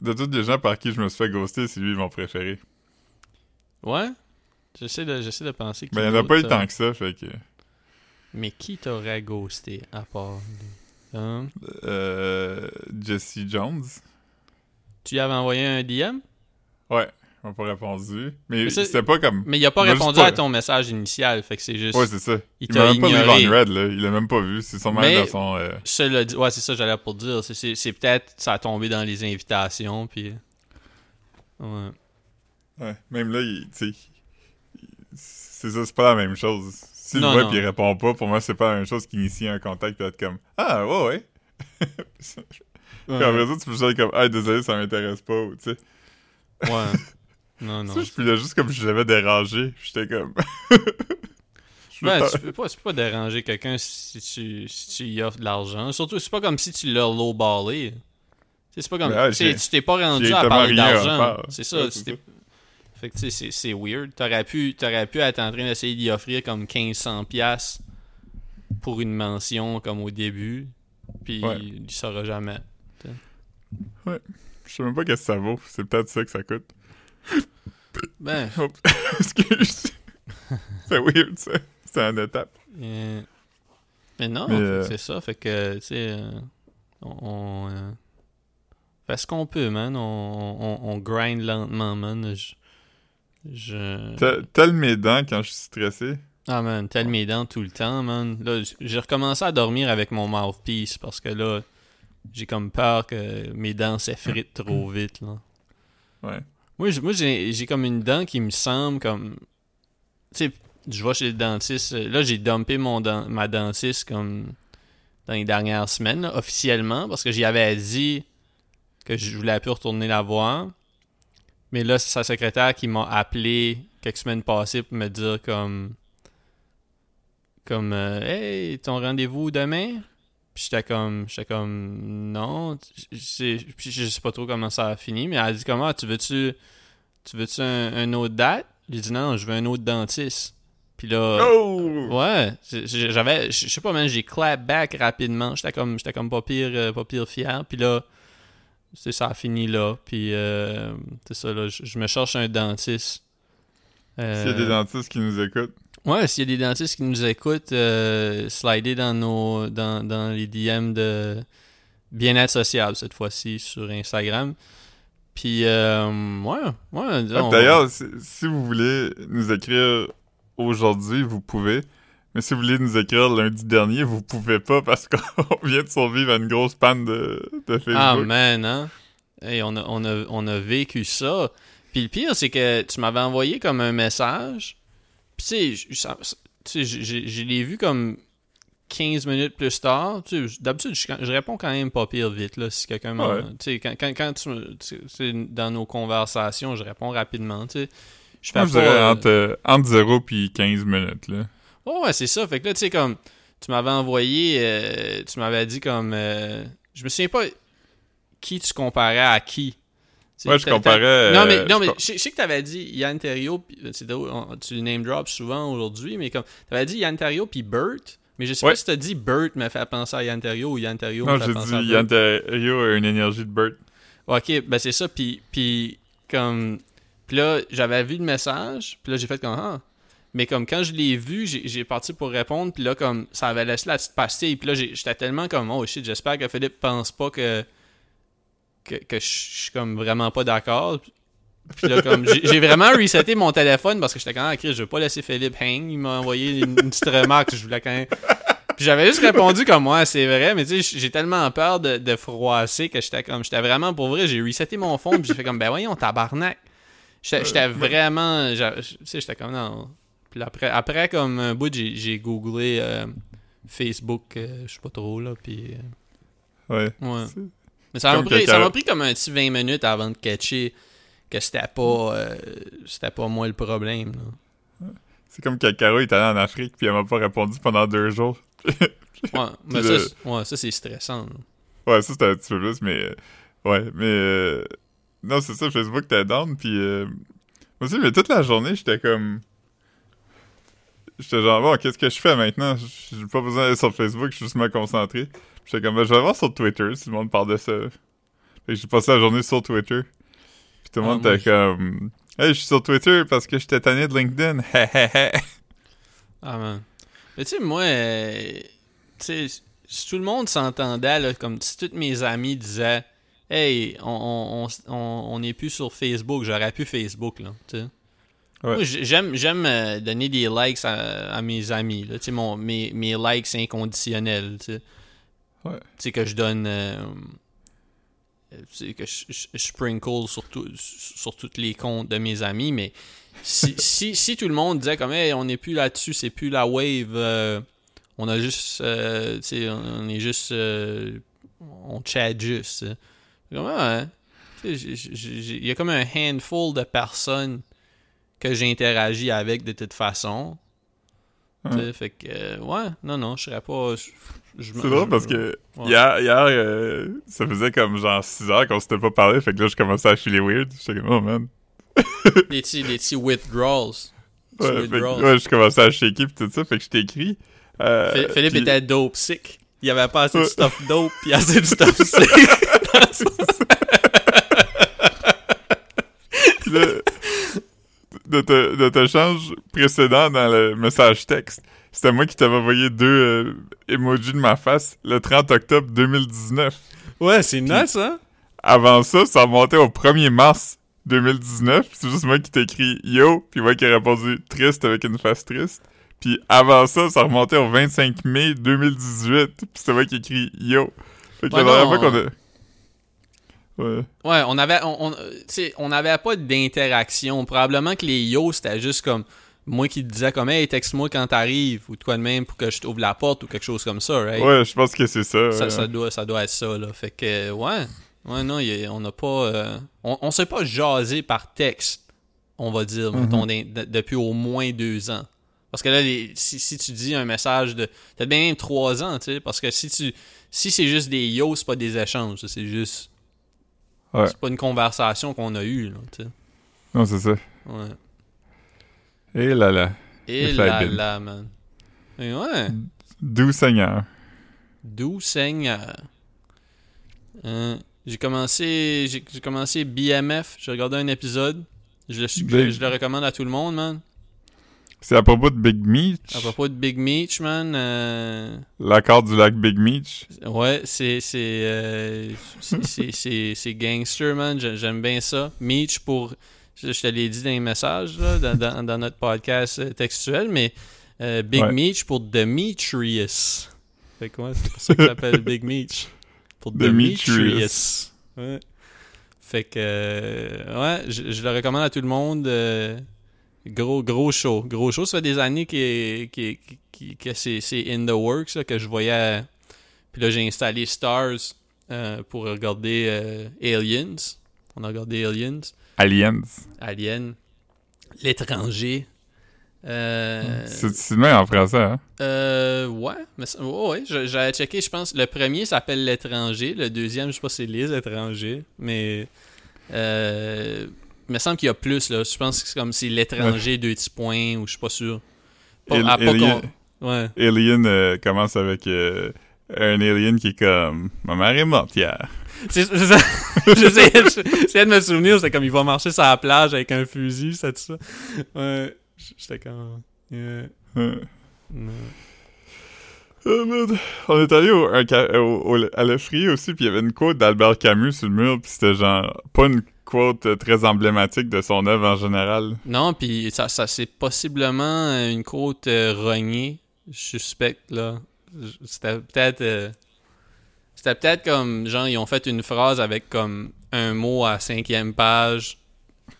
De tous les gens par qui je me suis fait ghoster, c'est lui mon préféré. Ouais? J'essaie de, j'essaie de penser. Qui il n'y en a pas eu d'autre, tant euh, que ça, fait que. Mais qui t'aurait ghosté à part. lui? Hein? Euh, Jesse Jones. Tu lui avais envoyé un DM? Ouais, il m'a pas répondu. Mais, Mais c'était pas comme. Mais il a pas Il répondu pas- à ton message initial, fait que c'est juste. Ouais, c'est ça. il Il t'a même pas on Red, là. Il l'a même pas vu. C'est sûrement Mais- dans son. euh, Cela dit- ouais, c'est ça que j'allais pour dire. C'est, c'est, c'est peut-être ça a tombé dans les invitations, puis. Ouais. Ouais, même là, il- c'est ça, c'est pas la même chose. S'il le voit pis il répond pas, pour moi, c'est pas la même chose qu'initier un contact pis être comme Ah, ouais, ouais. Puis après ça, tu peux juste être comme Ah, désolé, ça m'intéresse pas, ou tu sais. Ouais. Non, non. Je filais juste comme si je l'avais dérangé. J'étais comme. Ben, tu, peux pas, tu peux pas déranger quelqu'un si tu, si tu y offres de l'argent. Surtout, c'est pas comme si tu l'as lowballé. C'est pas comme. Ben ouais, tu t'es pas rendu à parler d'argent. C'est ça. Ouais, tu c'est t'es- ça. Fait que tu sais, c'est- c'est weird. T'aurais pu, t'aurais pu être en train d'essayer d'y offrir comme 1500$ piastres pour une mention comme au début. Puis Ouais. il saura jamais. Je sais même pas qu'est-ce que ça vaut. C'est peut-être ça que ça coûte. Ben, Excuse. c'est weird, ça. C'est une étape. euh, mais non, euh, c'est ça. Fait que, tu sais, euh, on, on, euh, fait ce qu'on peut, man. On, on, on grind lentement, man. Je, je... Tel- Tel mes dents quand je suis stressé. Ah, man, tel mes dents tout le temps, man. Là, j'ai recommencé à dormir avec mon mouthpiece parce que là, j'ai comme peur que mes dents s'effritent trop vite, là. Ouais. Moi, j- moi j'ai j'ai comme une dent qui me semble comme. Tu sais, je vais chez le dentiste. euh, Là, j'ai dumpé mon dent- ma dentiste comme dans les dernières semaines, là, officiellement, parce que j'y avais dit que je voulais plus retourner la voir. Mais là, c'est sa secrétaire qui m'a appelé quelques semaines passées pour me dire comme. Comme, euh, hey, ton rendez-vous demain? Puis j'étais comme, j'étais comme, non. Puis je sais pas trop comment ça a fini, mais elle a dit comment, tu veux-tu, tu veux-tu un, un autre date? J'ai dit non, je veux un autre dentiste. Puis là, Oh! ouais, j'avais, je je sais pas, man, j'ai clap back rapidement. J'étais comme, j'étais comme pas pire, euh, pas pire fier. Puis là, c'est ça a fini là. Puis euh, c'est ça là, je, je me cherche un dentiste. Euh, S'il y a des dentistes qui nous écoutent. Ouais, s'il y a des dentistes qui nous écoutent, euh, slidez dans nos dans, dans les DM de Bien-être sociable cette fois-ci sur Instagram. Puis euh, ouais, ouais. On- D'ailleurs, si, si vous voulez nous écrire aujourd'hui, vous pouvez. Mais si vous voulez nous écrire lundi dernier, vous pouvez pas parce qu'on vient de survivre à une grosse panne de, de Facebook. Ah man, hein? Hey, on, a, on, a, on a vécu ça. Puis le pire, c'est que tu m'avais envoyé comme un message. Puis tu sais, je- je je- je l'ai vu comme 15 minutes plus tard. Tu sais, D'habitude, je, je réponds quand même pas pire vite. Là, si quelqu'un Ouais. Tu sais, quand, quand, quand tu, tu sais, c'est dans nos conversations, je réponds rapidement. Tu sais. Je fais Moi, je pas, dirais euh, entre, euh, entre 0 puis 15 minutes, là. Oh, ouais, c'est ça. Fait que là, tu sais, comme, tu m'avais envoyé, euh, tu m'avais dit comme, euh, je me souviens pas qui tu comparais à qui. Tu sais, Moi, je comparais... Non, euh, mais, non, je mais je sais- je sais que t'avais dit Yann Terriot, pis- on- tu le name drop souvent aujourd'hui, mais comme, t'avais dit Yann Terriot puis Bert, mais je sais Ouais. pas si t'as dit Bert me fait penser à Yann Terriot ou Yann Terriot Non, me fait j'ai penser à dit. Yann Terriot a une énergie de Burt. Ok, ben c'est ça, puis, puis comme... Puis là, j'avais vu le message, puis là, j'ai fait comme... Ah. Mais comme quand je l'ai vu, j'ai parti pour répondre, puis là, comme, ça avait laissé la petite pastille, puis là, j'étais tellement comme... Oh shit, j'espère que Philippe pense pas que... Que, que je suis comme vraiment pas d'accord. Puis là, comme, j'ai vraiment reseté mon téléphone parce que j'étais quand même, Chris, je veux pas laisser Philippe hang. Il m'a envoyé une, une petite remarque, je voulais quand même... Puis j'avais juste répondu comme moi, c'est vrai, mais tu sais, j'ai tellement peur de, de froisser que j'étais comme, j'étais vraiment pour vrai, j'ai reseté mon fond, puis j'ai fait comme, ben voyons, tabarnak. J'étais j'étais vraiment, tu sais, j'étais comme, non. Puis après, après comme un bout, j'ai googlé euh, Facebook, euh, je sais pas trop, là, puis... euh, Ouais. Mais ça m'a pris, pris comme un petit 20 minutes avant de catcher que c'était pas, euh, c'était pas moi le problème, là. C'est comme quand Caro est allée en Afrique puis elle m'a pas répondu pendant deux jours. Ouais, mais le- ça, c'est- ouais, ça c'est stressant, là. Ouais, ça c'était un petit peu plus, mais... euh, ouais, mais... euh, non, c'est ça, Facebook t'es down, puis... euh, moi aussi, mais toute la journée, j'étais comme... J'étais genre, bon, qu'est-ce que je fais maintenant? J'ai pas besoin d'aller sur Facebook, je suis juste me concentrer. J'étais comme, ben, je vais voir sur Twitter si le monde parle de ça. Fait que j'ai passé la journée sur Twitter. Puis tout le Ah, monde était comme... Hey, je suis sur Twitter parce que j'étais tanné de LinkedIn. Ah, man. Mais tu sais, moi, euh, tu sais, si tout le monde s'entendait, là, comme si tous mes amis disaient Hey, on, on, on, on- on est plus sur Facebook, j'aurais pu Facebook, là, tu sais. Ouais. J'aime, j'aime euh, donner des likes à, à mes amis, là, mon, mes, mes likes inconditionnels, tu sais. Ouais. Tu sais, que je donne. euh, sais, que je, je- je sprinkle sur, tout- sur tous les comptes de mes amis, mais si, si, si tout le monde disait comme hey, on n'est plus là-dessus, c'est plus la wave, euh, on a juste euh, on est juste euh, on chat juste. hein. Il y a comme un handful de personnes que j'interagis avec de toute façon. Fait que, euh, ouais, non, non, je serais pas. C'est drôle parce que Ouais. hier, hier euh, ça faisait comme genre 6 heures qu'on s'était pas parlé, fait que là, je commençais à filer weird. J'étais comme, oh man. Des petits, des petits withdrawals. Ouais, que- je commençais à shaker pis tout ça, fait que je t'ai écrit. Euh, Phil- Philippe était dope sick. Il y avait pas assez de stuff dope, puis assez de stuff sick. Puis là, de, te- de change précédent dans le message texte, c'était moi qui t'avais envoyé deux euh, emojis de ma face le 30 octobre 2019. ouais, c'est nuts, hein? Avant ça, ça remontait au 1er mars 2019. C'est juste moi qui t'ai écrit yo, puis moi qui ai répondu triste avec une face triste. Puis avant ça, ça remontait au 25 mai 2018. Puis c'était moi qui ai écrit yo. Fait que Ouais, la dernière non, fois qu'on a. Ouais. Ouais, on avait, on, on, on avait pas d'interaction. Probablement que les yo, c'était juste comme moi qui te disais comme hey, texte-moi quand t'arrives ou de quoi de même pour que je t'ouvre la porte ou quelque chose comme ça, right? Ouais, je pense que c'est ça. Ça, ouais. ça doit, ça doit être ça, là. Fait que, ouais. Ouais, non, a- on n'a pas. euh, on, on s'est pas jasé par texte, on va dire, mettons, de- depuis au moins deux ans. Parce que là, les- si, si tu dis un message de. Peut-être bien même trois ans, tu sais. Parce que si tu. Si c'est juste des yo, c'est pas des échanges. C'est juste. Ouais. C'est pas une conversation qu'on a eue, là, tu sais. Non, c'est ça. Ouais. Et là là. Et là bin. là, man. Et ouais. Doux Seigneur. Doux Seigneur. Hein, j'ai commencé j'ai commencé BMF, j'ai regardé un épisode. Je le, je le recommande à tout le monde, man. C'est à propos de Big Meech. À propos de Big Meech, man. euh, L'accord du lac Big Meech. ouais, c'est c'est euh, gangster, man. J'ai- J'aime bien ça. Meech pour je, je te l'ai dit dans les messages là, dans, dans, dans notre podcast euh, textuel, mais euh, Big Ouais. Meech pour Demetrius. Fait que ouais, c'est pour ça qu'il s'appelle Big Meech. Pour Demetrius. Demetrius. Ouais. Fait que euh, ouais, je, je le recommande à tout le monde. Gros gros show, gros show. Ça fait des années que c'est c'est in the works là, que je voyais. Puis là j'ai installé Stars euh, pour regarder euh, Aliens. On a regardé Aliens. Aliens. Alien, l'étranger. Euh, C'est le même en français, hein? euh, ouais, mais ouais, j'avais checké, je pense. Le premier s'appelle l'étranger, le deuxième, je sais pas si c'est les étrangers, mais euh, il me semble qu'il y a plus là. Je pense que c'est comme c'est l'étranger deux petits points ou je suis pas sûr. Pas- à pas Alien, ouais. Alien, euh, commence avec euh, un alien qui est comme Ma mère est morte hier. J'essayais de me souvenir, c'était comme il va marcher sur la plage avec un fusil, c'est ça. Ouais, j'étais comme. yeah, non. oh. On est allé au, à l'effrier aussi, puis il y avait une quote d'Albert Camus sur le mur, puis c'était genre pas une quote euh, très emblématique de son œuvre en général. Non, puis ça, ça c'est possiblement euh, une côte euh, rognée, je suspecte, là. C'était peut-être... euh, C'était peut-être comme, genre, ils ont fait une phrase avec comme un mot à cinquième page,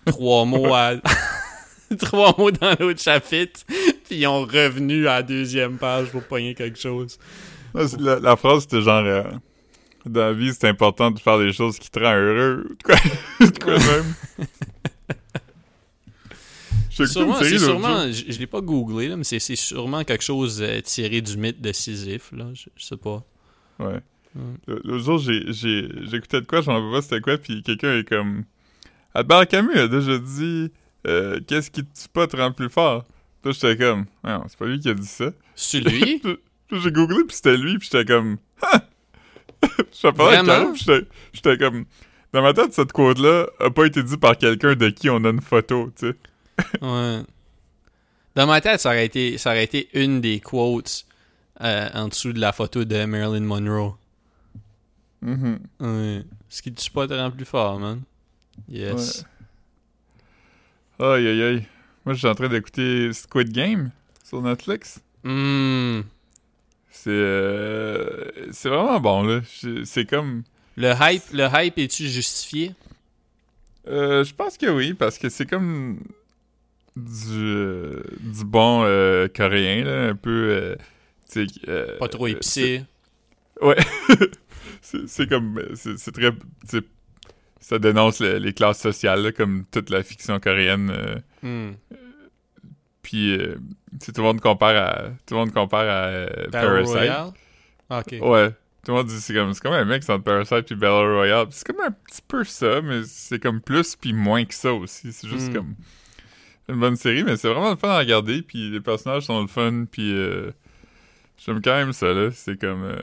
trois mots à... trois mots dans l'autre chapitre, puis ils ont revenu à la deuxième page pour pogner quelque chose. La, la phrase, c'était genre euh, Dans la vie, c'est important de faire des choses qui te rendent heureux. De quoi, de quoi même? Sûrement, c'est je, je l'ai pas googlé, là, mais c'est sûrement quelque chose euh, tiré du mythe de Sisyphe, là, je, je sais pas. Ouais. Mm. L'autre jour, j'écoutais de quoi, je m'en rappelle pas c'était quoi, puis quelqu'un est comme... Albert Camus a déjà dit euh, Qu'est-ce qui te tue pas te rend plus fort ?» Là, j'étais comme « Non, c'est pas lui qui a dit ça. C'est lui? » j'ai googlé, puis c'était lui, puis j'étais comme « Ah! » Je Vraiment? Caro, puis j'étais, comme... Dans ma tête, cette quote-là a pas été dit par quelqu'un de qui on a une photo, tu sais. Ouais. Dans ma tête, ça aurait été, ça aurait été une des quotes euh, en dessous de la photo de Marilyn Monroe. Mhm. Ouais. Ce qui te tue pas te rend plus fort, man. Yes. Aïe, aïe, aïe. Moi, je suis en train d'écouter Squid Game sur Netflix. Hmm. C'est euh, c'est vraiment bon là. C'est comme Le hype, le hype est-tu justifié? euh, je pense que oui parce que c'est comme du du bon euh, coréen là, un peu Pas trop épicé. Ouais. c'est comme c'est très ça dénonce le- les classes sociales, là, comme toute la fiction coréenne. Hmm. Puis, euh, tout le monde compare à, tout le monde compare à euh, Parasite. Royale? Ah, ok. Ouais. Tout le monde dit c'est comme c'est comme un mec entre Parasite puis Battle Royale. C'est comme un petit peu ça, mais c'est comme plus puis moins que ça aussi. C'est juste Mm. comme une bonne série, mais c'est vraiment le fun à regarder. Puis les personnages sont le fun. Puis euh, j'aime quand même ça là. C'est comme euh,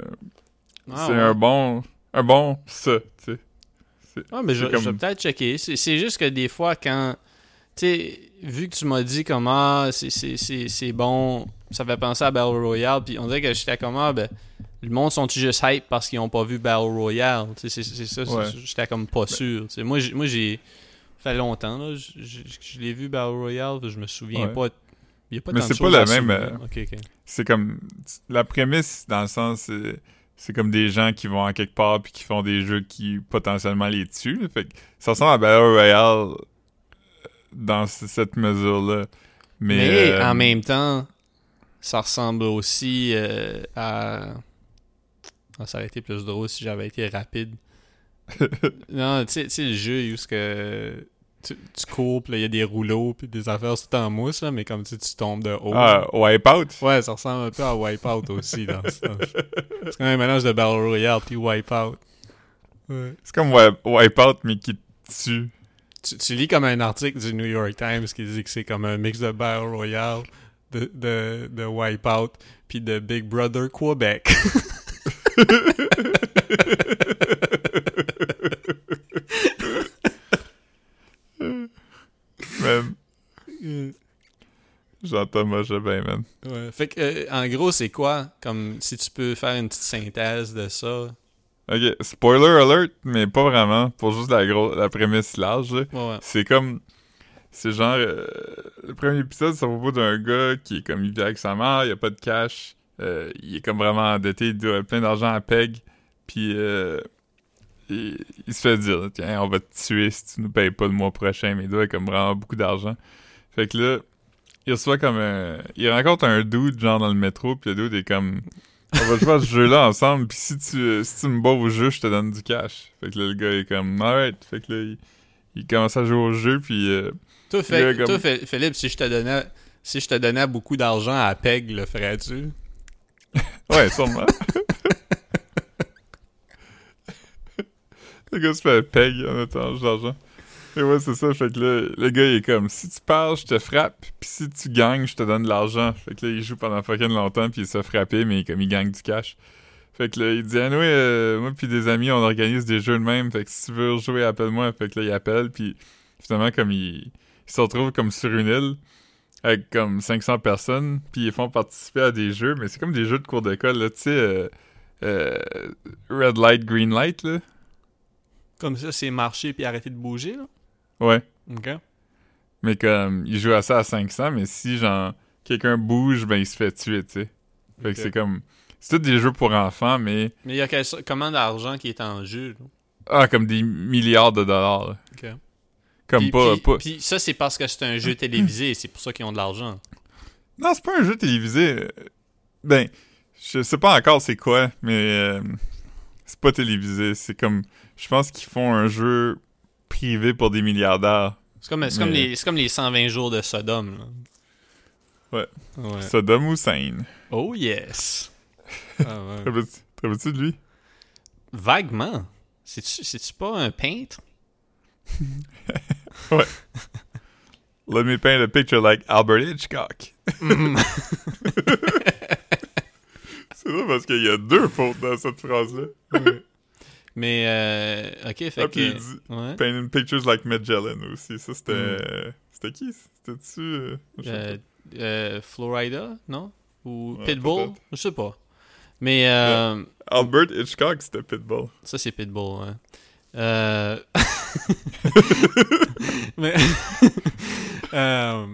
Ah, c'est ouais. un bon un bon ça. Tu sais. Ah, mais je, c'est comme- je vais peut-être checker. C'est juste que des fois, quand. Tu sais, vu que tu m'as dit comment c'est- bon, ça fait penser à Battle Royale, puis on dirait que j'étais comme, ah, ben, le monde sont-ils juste hype parce qu'ils ont pas vu Battle Royale? C'est ça, Ouais. j'étais comme pas sûr. Tu sais, moi, j'ai- fait longtemps, là. Je, l'ai vu Battle Royale, je me souviens Ouais. pas. Il y a pas Mais c'est pas la même, euh. C'est comme la prémisse dans le sens c'est comme des gens qui vont en quelque part puis qui font des jeux qui potentiellement les tuent. là. Fait que ça ressemble à Battle Royale dans cette mesure-là. Mais, Mais, euh, en même temps, ça ressemble aussi euh, à. Ah, ça aurait été plus drôle si j'avais été rapide. non, tu sais- le jeu où que tu, tu cours, puis il y a des rouleaux, puis des affaires tout en mousse, là, mais comme tu, tu tombes de haut. Ah, Wipeout? Ouais, ça ressemble un peu à Wipeout aussi. dans. C'est quand même un mélange de Battle Royale puis Wipeout. Ouais. C'est comme Wi- Wipeout, mais qui tue. Tu, tu lis comme un article du New York Times qui dit que c'est comme un mix de Battle Royale, de, de, de Wipeout, puis de Big Brother Quebec. Man, j'entends moi je bien, man. Ouais. Fait que, euh, en gros, c'est quoi? Comme si tu peux faire une petite synthèse de ça? Ok, spoiler alert, mais pas vraiment. Pour juste la, gros, la prémisse large, là. Ouais, ouais. C'est comme. C'est genre. euh, le premier épisode, ça propos d'un gars qui est comme. Il vit avec sa mère, il a pas de cash. euh, il est comme vraiment endetté, il doit plein d'argent à Peg. Puis. euh, il, il se fait dire Tiens, on va te tuer si tu nous payes pas le mois prochain. Mais il doit comme vraiment beaucoup d'argent. Fait que là. Il reçoit comme un. Il rencontre un dude, genre dans le métro, puis le dude est comme. On va jouer à ce jeu-là ensemble, puis si tu, euh, si tu me bats au jeu, je te donne du cash. Fait que là, le gars est comme, alright. Fait que là, il, il commence à jouer au jeu, puis euh, Toi, comme- toi, Phil- Philippe, si je te donnais, si je te donnais beaucoup d'argent à Peg, le ferais-tu? ouais, sûrement. le gars se fait peg en échange d'argent. Et ouais, c'est ça. Fait que là, le gars, il est comme, si tu parles, je te frappe, puis si tu gagnes, je te donne de l'argent. Fait que là, il joue pendant fucking longtemps, puis il se fait frapper, mais comme il gagne du cash. Fait que là, il dit, ah ouais, euh, moi puis des amis, on organise des jeux de même. Fait que si tu veux jouer, appelle-moi. Fait que là, il appelle, puis finalement, comme il, il se retrouve comme sur une île avec comme 500 personnes, puis ils font participer à des jeux, mais c'est comme des jeux de cours d'école, là, tu sais, euh, euh, red light, green light, là. Comme ça, c'est marcher puis arrêter de bouger, là? Ouais. OK. Mais comme, ils jouent à ça à 500, mais si, genre, quelqu'un bouge, ben, il se fait tuer, tu sais. Fait que c'est comme, c'est tous des jeux pour enfants, mais, Mais il y a quel- comment d'argent qui est en jeu, là? ah, comme des milliards de dollars, là. OK. Comme Puis- pas, puis- pas... puis ça, c'est parce que c'est un jeu télévisé, c'est pour ça qu'ils ont de l'argent. Non, c'est pas un jeu télévisé. Ben, je sais pas encore c'est quoi, mais euh, c'est pas télévisé. C'est comme, je pense qu'ils font un jeu privé pour des milliardaires. C'est comme, les, c'est comme les 120 jours de Sodome, là. Ouais. Ouais. Hussein. Oh yes! Ah ouais. De lui? Vaguement. C'est-tu pas un peintre? Let me paint a picture like Albert Hitchcock. Mm. C'est vrai parce qu'il y a deux fautes dans cette phrase-là. Mais, euh, ok, fait Ah, puis il que... dit Ouais. Painting pictures like Magellan aussi. Ça, c'était... C'était qui? C'était-tu... euh, Euh, euh, Florida, non? Ou Ouais, Pitbull? Je sais pas. Mais, euh. Albert Hitchcock, c'était Pitbull. ça, c'est Pitbull, ouais. Euh... mais... euh,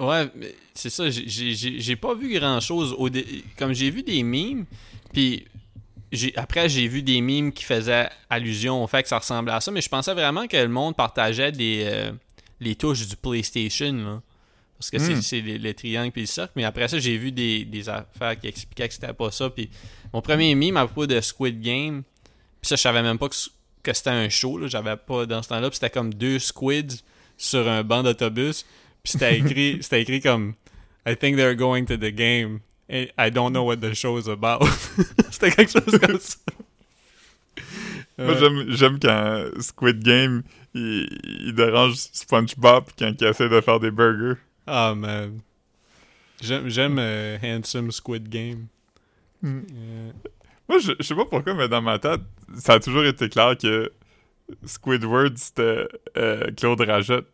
Ouais, mais c'est ça, j'ai- pas vu grand-chose. dé- Comme j'ai vu des memes, puis après j'ai vu des memes qui faisaient allusion au fait que ça ressemblait à ça, mais je pensais vraiment que le monde partageait des, euh, les touches du PlayStation, là. Parce que c'est- Hmm. c'est les, les triangles puis le cercle. Mais après ça, j'ai vu des, des affaires qui expliquaient que c'était pas ça. Puis mon premier meme à propos de Squid Game, puis ça, je savais même pas que, que c'était un show. J'avais pas dans ce temps-là. Puis c'était comme deux squids sur un banc d'autobus. Puis c'était écrit, c'était écrit comme I think they're going to the game. I don't know what the show is about. c'était quelque chose comme ça. Moi, j'aime, j'aime quand Squid Game, il, il dérange SpongeBob quand il essaie de faire des burgers. Ah, man. J'aime, j'aime euh, Handsome Squid Game. Mm. Euh, Moi, je, je sais pas pourquoi, mais dans ma tête, ça a toujours été clair que Squidward, c'était euh, Claude Rajette.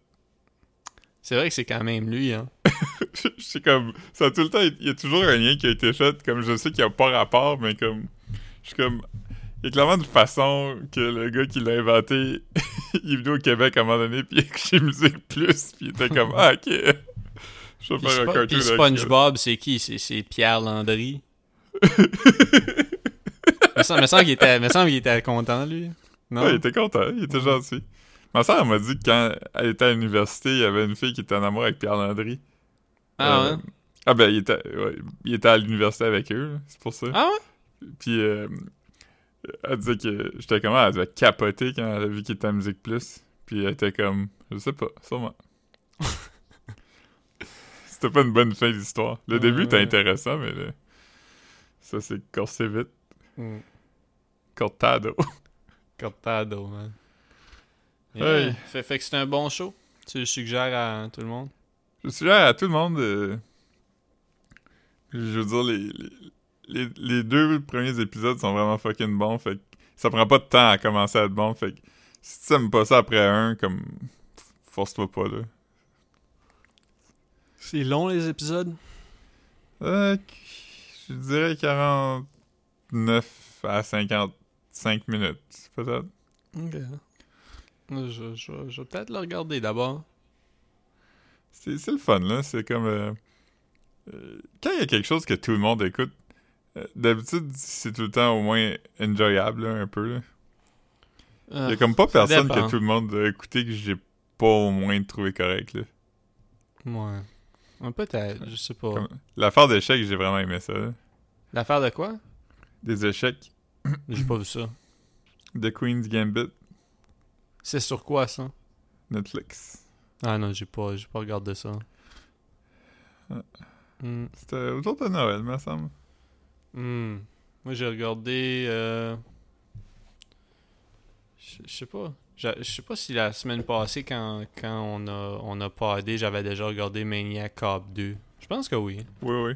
c'est vrai que c'est quand même lui, hein. je sais comme ça tout le temps il y a toujours un lien qui a été fait comme je sais qu'il n'y a pas rapport mais comme je suis comme il y a clairement une façon que le gars qui l'a inventé il est venu au Québec à un moment donné puis il a écouté Musique Plus puis il était comme ah ok je vais faire un cartoon puis SpongeBob, c'est qui? C'est, c'est Pierre Landry? me semble, semble qu'il était, me semble qu'il était content, lui. Non? Ouais, il était content il était gentil ma soeur elle m'a dit que quand elle était à l'université il y avait une fille qui était en amour avec Pierre Landry ah Euh, ouais? ah ben il était ouais, il était à l'université avec eux c'est pour ça Ah ouais? Puis euh, elle disait que j'étais comme elle devait capoter quand elle a vu qu'il était à Musique Plus. Puis elle était comme je sais pas, sûrement. C'était pas une bonne fin d'histoire. Le début était intéressant, mais le- ça s'est corsé vite. Mm. Cortado. Cortado, man. Yeah. Fait, fait que c'est un bon show. Tu le suggères à tout le monde? Je suggère à tout le monde de... Je veux dire, les, les, les, les deux premiers épisodes sont vraiment fucking bons, fait que ça prend pas de temps à commencer à être bon, fait que si tu aimes pas ça après un, comme... Force-toi pas, là. C'est long, les épisodes? Euh, je dirais 49 à 55 minutes, peut-être. Ok. Je, je, je vais peut-être le regarder d'abord. C'est le fun, là. C'est comme... euh, euh, quand il y a quelque chose que tout le monde écoute, euh, d'habitude, c'est tout le temps au moins enjoyable, là, un peu, là. Il y a comme pas personne dépend. que tout le monde a écouté que j'ai pas au moins trouvé correct, là. Ouais. Peut-être, je sais pas. L'affaire d'échecs, j'ai vraiment aimé ça. L'affaire de quoi? Des échecs. J'ai pas vu ça. The Queen's Gambit, C'est sur quoi, ça? Netflix. Ah non, j'ai pas, j'ai pas regardé ça. Ah. Hmm. C'était autour de Noël, me semble. Hmm. Moi, j'ai regardé... Euh... Je sais pas. Je sais pas si la semaine passée, quand, quand on a, on a padé, j'avais déjà regardé Maniac Cop 2. Je pense que oui. Oui, oui.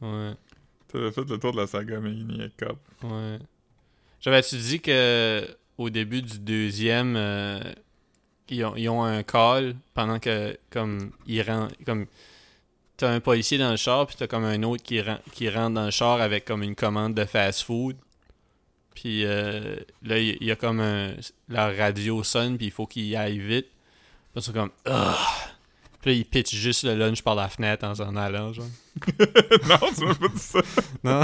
Ouais. T'avais fait le tour de la saga Maniac Cop. Ouais. J'avais-tu dit que au début du deuxième, euh, ils, ont, ils ont un call pendant que, comme, ils rentrent, comme, t'as un policier dans le char, puis t'as comme un autre qui, qui rentre dans le char avec comme une commande de fast-food. Puis euh, là, il y, a comme un, la radio sonne, puis il faut qu'il aille vite. Puis sont comme. Puis là, ils pitchent juste le lunch par la fenêtre en s'en allant, genre. non, tu m'as pas dit ça. Non?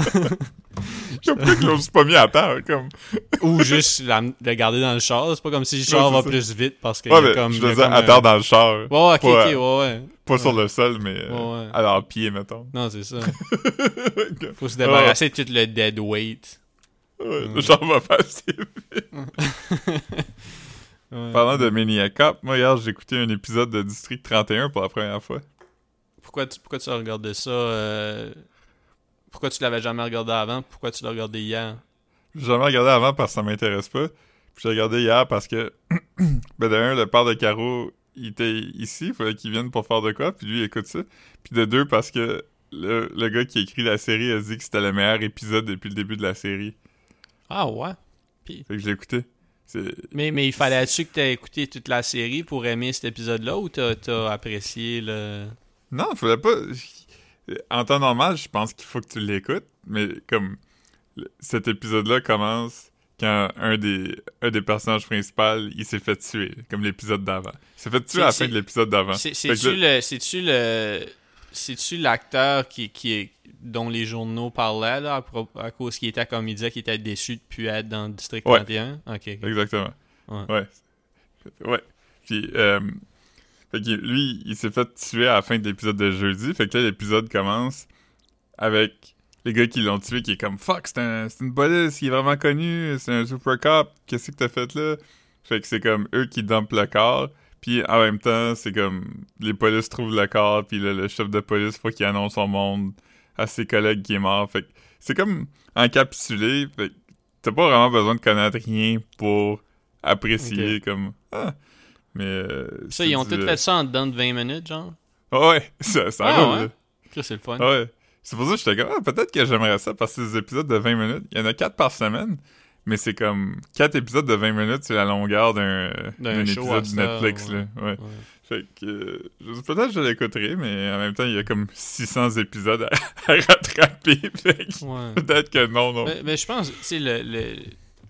Comme quoi qu'ils l'ont juste pas mis à terre, comme. Ou juste la- le garder dans le char. C'est pas comme si le char Ouais, va plus vite parce que Ouais, mais comme. je veux dire, comme à un- terre dans le char. Ouais, ouais, ok, Pas- ok, ouais, ouais. Pas sur le sol, mais euh, Ouais, ouais. à leurs pieds, mettons. Non, c'est ça. Faut se débarrasser de tout le dead weight. Ouais. Le char va passer. Ouais. Parlant de Maniac Cop, moi, hier, j'ai écouté un épisode de District 31 pour la première fois. Pourquoi, tu, pourquoi tu as regardé ça euh, Pourquoi tu l'avais jamais regardé avant Pourquoi tu l'as regardé hier? J'ai jamais regardé avant parce que ça m'intéresse pas. Puis j'ai regardé hier parce que, ben d'un, le père de Caro, il était ici, il fallait qu'il vienne pour faire de quoi, puis lui, il écoute ça. Puis de deux, parce que le, le gars qui a écrit la série a dit que c'était le meilleur épisode depuis le début de la série. Ah ouais. Fait que je l'ai écouté. Mais, mais il fallait-tu que tu aies écouté toute la série pour aimer cet épisode-là ou t'as as apprécié le. Non, il fallait pas... En temps normal, je pense qu'il faut que tu l'écoutes, mais comme cet épisode-là commence quand un des, un des personnages principaux, il s'est fait tuer, comme l'épisode d'avant. Il s'est fait tuer à la fin de l'épisode d'avant. C'est-tu le. C'est-tu l'acteur qui, qui est, dont les journaux parlaient là, à, cause qu'il était comme il disait qu'il était déçu de plus être dans le district Ouais. 31? Ok. ok. Exactement. Ouais. Ouais. Ouais. Puis, euh, fait que lui, il s'est fait tuer à la fin de l'épisode de jeudi. Fait que là, l'épisode commence avec les gars qui l'ont tué qui est comme fuck, c'est un, une police, il est vraiment connu, c'est un super cop, qu'est-ce que t'as fait là? Fait que c'est comme eux qui dumpent le corps. Puis en même temps, c'est comme les polices trouvent le corps, puis là, le chef de police faut qu'il annonce au monde à ses collègues qui est mort. Fait que c'est comme encapsulé. Fait t'as pas vraiment besoin de connaître rien pour apprécier comme ah. Mais euh, Ça, ils ont tout fait ça en dedans de 20 minutes, genre? Ah ouais, ça, ça Ah roule, ouais? Ça, c'est le fun. Ah ouais. C'est pour ça que j'étais comme, ah, peut-être que j'aimerais ça parce que ces épisodes de 20 minutes, il y en a 4 par semaine, mais c'est comme 4 épisodes de 20 minutes, c'est la longueur d'un épisode de Netflix, là. Ouais. Ouais. Fait que, euh, peut-être que je l'écouterai, mais en même temps, il y a comme 600 épisodes à, à rattraper, fait que Ouais. peut-être que non, non. Mais, mais je pense, tu sais, le, le,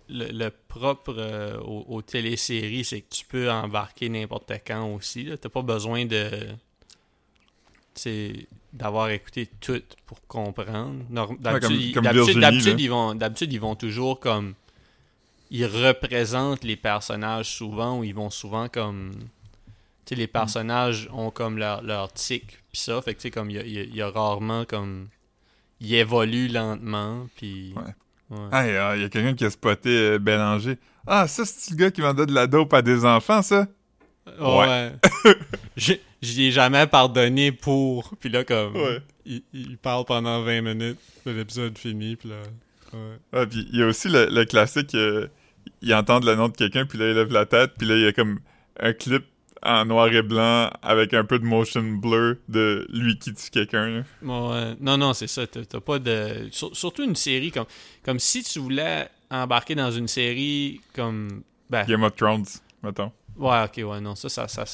le, le propre euh, aux, aux téléséries, c'est que tu peux embarquer n'importe quand aussi. T'as pas besoin de. d'avoir écouté tout pour comprendre. D'habitude, ils- vont, ils vont toujours comme. Ils représentent les personnages souvent, ou ils vont souvent comme. Tu sais, les personnages ont comme leur, leur tic, pis ça. Fait que, tu sais, comme, il y a, y y rarement comme. Ils évoluent lentement, puis. Ouais. Ouais. Ah, il y a, a quelqu'un qui a spoté euh, Bélanger. Ah, ça, c'est le gars qui vendait de la dope à des enfants, ça? Ouais. J'y ai jamais pardonné pour. Puis là, comme. Ouais. Il, il parle pendant 20 minutes. puis L'épisode fini, puis là. Ouais. Ah, puis il y a aussi le, le classique, euh, ils entendent le nom de quelqu'un, puis là, ils lèvent la tête, puis là, il y a comme un clip en noir et blanc avec un peu de motion blur de lui qui tue quelqu'un. Ouais. Non, non, c'est ça. T'as pas de. sur- surtout une série comme. Comme si tu voulais embarquer dans une série comme. Ben. Game of Thrones, mettons. Ouais, ok, ouais, non, ça, ça. ça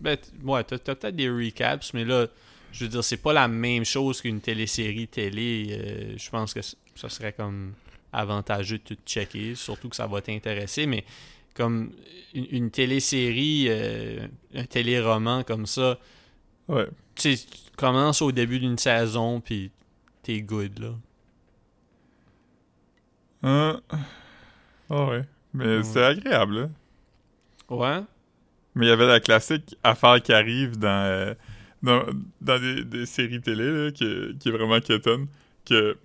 ben, ouais, t'as t'as peut-être des recaps, mais là, je veux dire, c'est pas la même chose qu'une télésérie télé. euh, je pense que ça serait comme avantageux de tout checker, surtout que ça va t'intéresser, mais comme une, une télésérie, euh, un téléroman comme ça, Ouais. tu commences au début d'une saison, puis t'es good, là. Ah, Ah ouais. Mais Ouais. c'était agréable, là. Ouais? Mais il y avait la classique affaire qui arrive dans, euh, dans, dans des, des séries télé, là, qui, qui est vraiment quétonne, que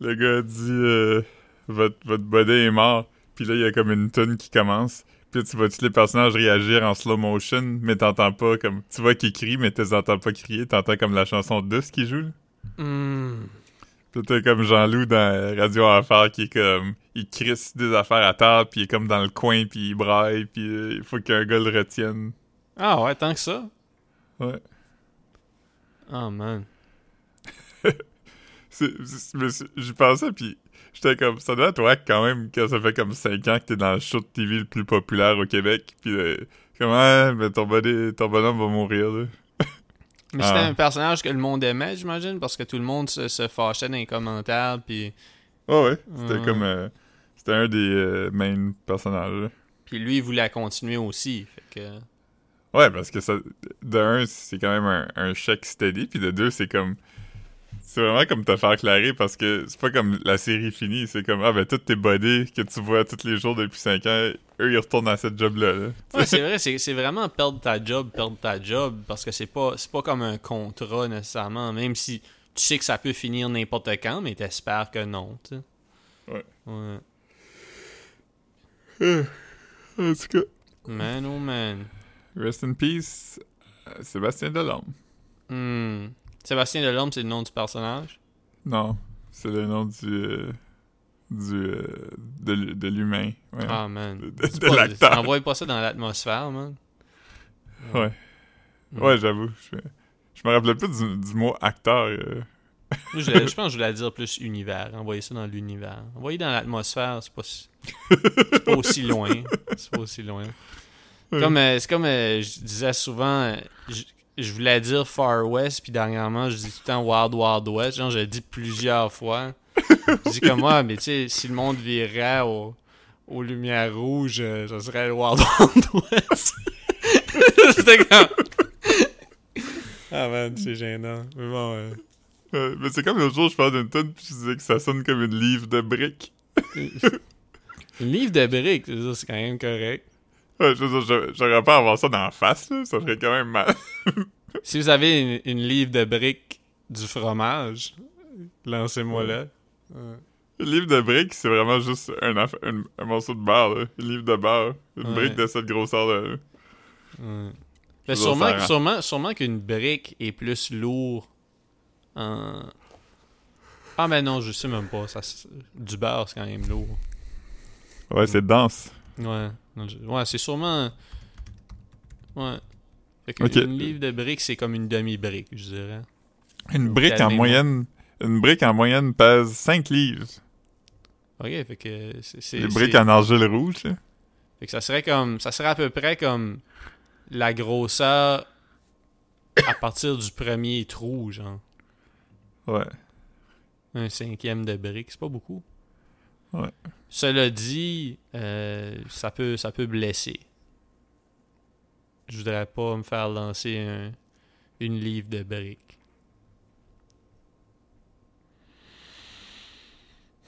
le gars dit euh, votre, votre body est mort, puis là, il y a comme une tune qui commence, puis là, tu vois tous les personnages réagir en slow motion, mais t'entends pas comme... Tu vois qu'ils crient, mais tu entends pas crier, t'entends comme la chanson douce qui joue, là. Hmm. Puis t'as comme Jean-Loup dans Radio Affaires qui est comme... Il crisse des affaires à terre, puis il est comme dans le coin, puis il braille, puis euh, il faut qu'un gars le retienne. Ah ouais, tant que ça? Ouais. Oh man. C'est- c'est- mais c'est- J'y pensais, puis j'étais comme, ça doit être quand même, que ça fait comme 5 ans que t'es dans le show de TV le plus populaire au Québec, puis euh, comme, ouais, mais ton, body, ton bonhomme va mourir, là. Mais Ah. c'était un personnage que le monde aimait, j'imagine, parce que tout le monde se, se fâchait dans les commentaires, puis, Oh ouais, c'était comme, euh, c'était un des euh, main personnages, là. puis lui, il voulait continuer aussi. Fait que... Ouais, parce que ça, de un, c'est quand même un, un chèque steady, puis de deux, c'est comme, c'est vraiment comme te faire clarer, parce que c'est pas comme la série finie, c'est comme, ah ben, tous tes bodies que tu vois tous les jours depuis 5 ans, eux, ils retournent à cette job-là, là. Ouais, c'est vrai, c'est vraiment perdre ta job, perdre ta job, parce que c'est pas, pas comme un contrat nécessairement, même si tu sais que ça peut finir n'importe quand, mais t'espères que non, tu sais. Ouais. Ouais. En tout cas, Man, oh man. rest in peace, euh, Sébastien Delorme. Hmm. Sébastien Delorme, c'est le nom du personnage? Non, c'est le nom du, euh, du, euh, de, l'humain, ouais. Ah, man. de, de- pas- l'acteur. Envoie pas ça dans l'atmosphère, man. Ouais. Hmm. Ouais, j'avoue, je, je me rappelais plus du, du mot acteur, euh. Je, pense que je voulais dire plus univers. Envoyer ça dans l'univers. Envoyer dans l'atmosphère, c'est pas, pas aussi loin. C'est pas aussi loin. Comme, euh, c'est comme euh, je disais souvent, je, je voulais dire Far West, puis dernièrement, je dis tout le temps Wild Wild West. Genre, je le dis plusieurs fois. Je dis comme moi, mais tu sais, si le monde virait au, aux lumières rouges, euh, ça serait le Wild Wild West. C'était comme. Ah man, c'est gênant. Mais bon, euh, Euh, mais c'est comme l'autre jour, je parle d'une tonne, puis je disais que ça sonne comme une livre de briques. Une livre de briques, c'est quand même correct. J'aurais pas à avoir ça dans la face, là, ça ferait quand même mal. Si vous avez une, une livre de briques du fromage, Lancez-moi là. Ouais. Livre de briques, c'est vraiment juste un, aff- un, un morceau de barre, là. Livre de barre. Une Ouais. brique de cette grosseur là. Ouais. Je Mais sûrement, sûrement, sûrement qu'une brique est plus lourd en... Ah mais non, je sais même pas. Ça, du beurre, c'est quand même lourd. Ouais, c'est dense. Ouais. Ouais, c'est sûrement... Ouais. Fait que une livre de brique, c'est comme une demi-brique, je dirais. Une brique en moyenne. Une brique en moyenne pèse 5 livres. Ok, fait que c'est... Les briques en argile rouge, là. Fait que ça serait comme... Ça serait à peu près comme la grosseur à partir du premier trou, genre. Ouais. Un cinquième de brique, c'est pas beaucoup. Ouais. Cela dit, euh, ça, peut, ça peut blesser. Je voudrais pas me faire lancer un- une livre de briques.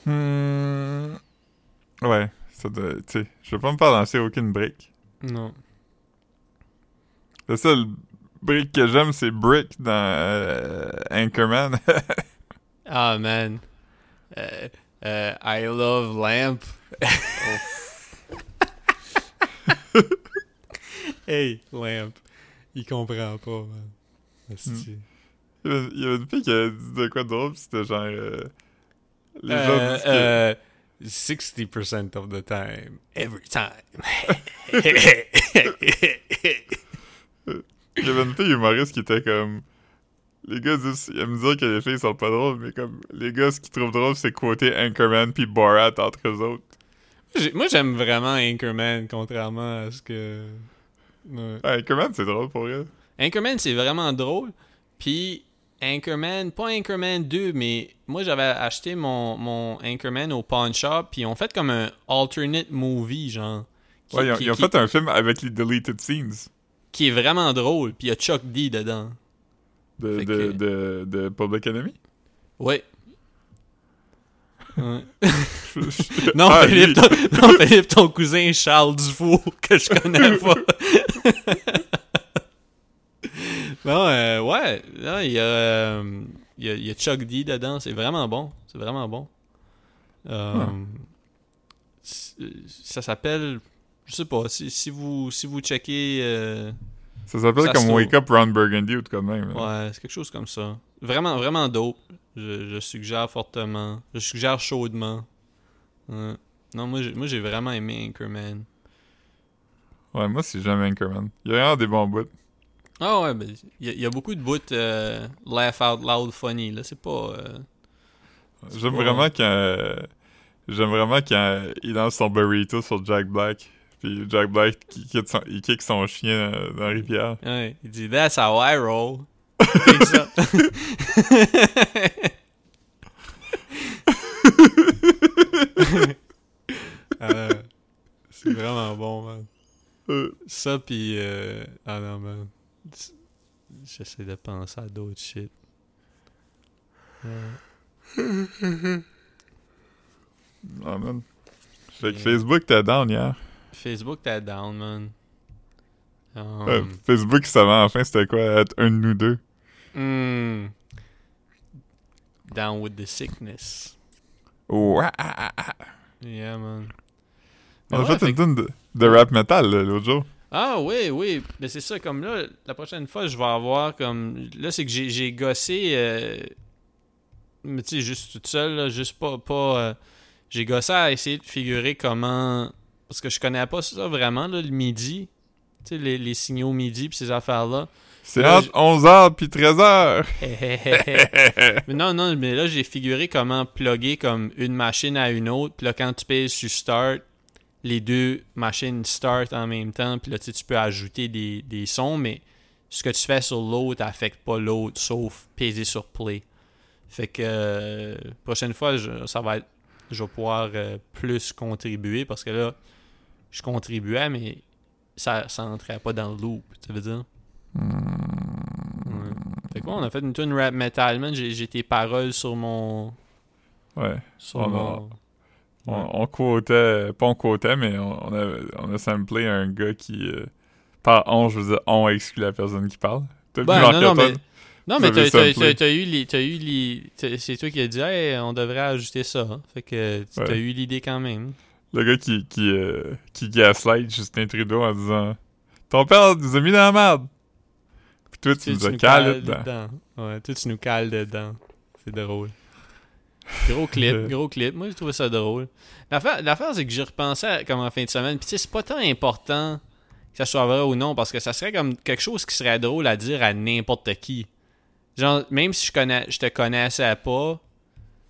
Hmm. Ouais. Ça doit. Tu sais, je vais pas me faire lancer aucune brique. Non. Le seul brique que j'aime, c'est Brick dans euh, Anchorman. Ah, man. Euh, euh, I love lamp. hey, lamp. Il comprend pas, man. Asti. Il y avait- il y avait une fille qui a dit de quoi pis c'était genre. euh, les gens Euh, disent que- euh, 60% of the time. Every time. Il y avait une fille humoriste qui était comme. Les gars disent. Ils aiment dire que les filles sont pas drôles, mais comme. Les gars, ce qu'ils trouvent drôle, c'est quoter Anchorman pis Borat entre eux autres. Moi, j'aime vraiment Anchorman, contrairement à ce que... Ouais. Ouais, Anchorman, c'est drôle pour elle. Anchorman, c'est vraiment drôle. Puis Anchorman, pas Anchorman 2, mais moi, j'avais acheté mon, mon Anchorman au pawn shop, puis ils ont fait comme un alternate movie, genre. qui- Ouais, ils ont, qui- ils ont qui- fait un film avec les deleted scenes qui est vraiment drôle, puis il y a Chuck D dedans. De, de, que- de, de Public Enemy. Ouais. Ouais. Non, Ah, Philippe, lui. ton, non, Philippe, ton cousin Charles Dufour, que je connais pas. non, euh, ouais. Non, il y a, euh, il y a, il y a Chuck D dedans. C'est vraiment bon. C'est vraiment bon. Euh, Ah. Ça s'appelle... Je sais pas. Si, si vous, si vous checkez... Ça s'appelle comme Wake Up Ron Burgundy ou tout comme même. là. Ouais, c'est quelque chose comme ça. Vraiment, vraiment dope. Je, je suggère fortement. Je suggère chaudement. Ouais. Non, moi j'ai, moi, j'ai vraiment aimé Anchorman. Ouais, moi, c'est jamais Anchorman. Il y a vraiment des bons bouts. Ah ouais, ben, il y, a- il y a beaucoup de bouts euh, laugh out loud funny, là. C'est pas... euh, C'est J'aime pas- vraiment quand. euh, J'aime vraiment quand il lance son burrito sur Jack Black. Puis Jack Black qui son, il kick son chien dans, la rivière. Ouais, il dit « That's how I roll ». Ça. Euh, c'est vraiment bon, man. Euh, Ça, pis... Euh... Ah non, man. J'essaie de penser à d'autres shit. Euh, ah, man. Fait que Yeah. Facebook, t'es down hier. Facebook, t'es down, man. Um, Euh, Facebook, ça va enfin, c'était quoi, être un de nous deux? hmm. Down with the sickness. Ouais. ah, ah, ah. Yeah, man. On a fait une tune de, de rap metal là, l'autre jour. Ah oui, oui. Mais c'est ça, comme là, la prochaine fois, je vais avoir comme. Là, c'est que j'ai, j'ai gossé. euh, Mais tu sais, juste toute seule, là, juste pas. pas euh, J'ai gossé à essayer de figurer comment. Parce que je connais pas ça vraiment, là, le midi. Tu sais, les, les signaux midi pis ces affaires-là. C'est entre 11h puis 13h. mais non, non, mais là, j'ai figuré comment plugger comme une machine à une autre. Puis là, quand tu pèses sur Start, les deux machines start en même temps. Puis là, tu sais, tu peux ajouter des, des sons, mais ce que tu fais sur l'autre affecte pas l'autre, sauf peser sur Play. Fait que euh, prochaine fois, je, ça va être, je vais pouvoir euh, plus contribuer parce que là, je contribuais, mais ça, ça entrait pas dans le loop, tu veux dire? Ouais. Fait quoi, on a fait une tune rap metal, man. J'ai, tes paroles sur mon. Ouais. Sur On a- mon. On, on quotait, pas on quotait, mais on, on a, on a samplé un gars qui. euh, par on, je veux dire, on exclut la personne qui parle. T'as Ben, vu non, Marc non, mais. Non, mais t'as, eu les. T'as eu les c'est toi qui as dit, hey, on devrait ajouter ça. hein. Fait que t'as Ouais. eu l'idée quand même. Le gars qui, qui, euh, qui gaslight Justin Trudeau en disant Ton père nous a mis dans la merde. Puis toi, tu nous as calé dedans. dedans. Ouais, toi, tu nous cales dedans. C'est drôle. Gros clip, gros clip. Moi, j'ai trouvé ça drôle. L'affaire, c'est que j'y repensais à- comme en fin de semaine. Puis, tu sais, c'est pas tant important que ça soit vrai ou non, parce que ça serait comme quelque chose qui serait drôle à dire à n'importe qui. Genre, même si je, connais, je te connaissais pas,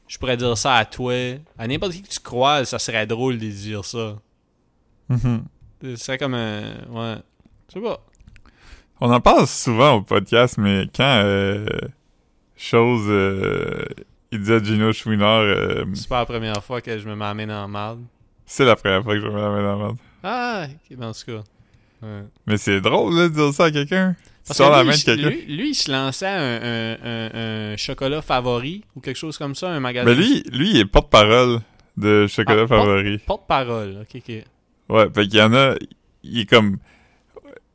je pourrais dire ça à toi. À n'importe qui que tu croises, ça serait drôle de dire ça. Mhm. Ce serait comme un. Ouais. Je sais pas. On en parle souvent au podcast, mais quand euh, chose euh, il à Gino Chouinard euh, C'est pas la première fois que je me m'amène en marde. c'est la première fois que je me dans la merde. Ah, ok, ben, en tout cas. Ouais. Mais c'est drôle là, de dire ça à quelqu'un. Parce la lui, main de lui, lui, il se lançait un, un, un- un chocolat favori ou quelque chose comme ça, un magasin. Mais lui, lui, il est porte-parole de chocolat Ah, favori. Porte-parole, ok, ok. Ouais, fait qu'il y en a, il est comme,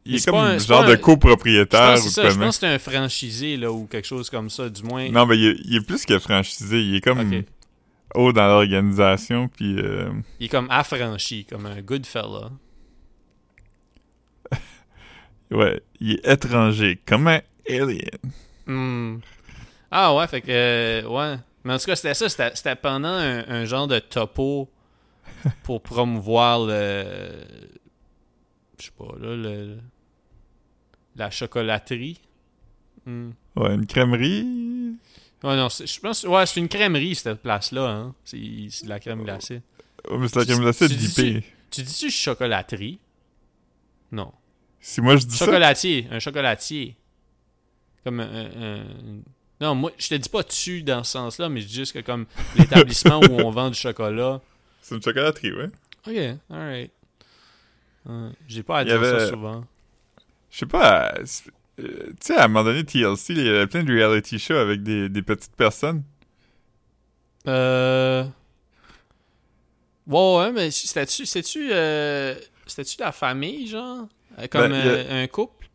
il est comme un- genre de Je copropriétaire pense, ou ça, je pense que c'est un franchisé là, ou quelque chose comme ça, du moins. Non, mais il est, il est plus que franchisé. Il est comme haut dans l'organisation, puis euh, Il est comme affranchi, comme un good fella. Ouais, il est étranger, comme un alien. Hmm. Ah ouais, fait que. euh, ouais. Mais en tout cas, c'était ça. C'était pendant un, un genre de topo pour promouvoir le. Je sais pas, là, le. La chocolaterie. Hmm. Ouais, une crèmerie. Ouais, non, c'est- je pense. Ouais, c'est une crèmerie, cette place-là. Hein. C'est de la crème glacée. Oh, mais c'est la Tu- crème glacée tu d'IP. Tu dis-tu chocolaterie? Non. Si moi je dis ça, Chocolatier. Un chocolatier. Comme un. un- un- Non, moi, je te dis pas tu dans ce sens-là, mais je dis juste que comme l'établissement où on vend du chocolat. c'est une chocolaterie, ouais. Ok, alright. J'ai pas à dire ça souvent. Je sais pas, euh, euh, tu sais, à un moment donné, TLC, il y avait plein de reality shows avec des, des petites personnes. Euh. Ouais, ouais, mais c'était-tu. C'était-tu. euh, C'était-tu la famille, genre? Euh, Comme Ben, a- euh, un couple?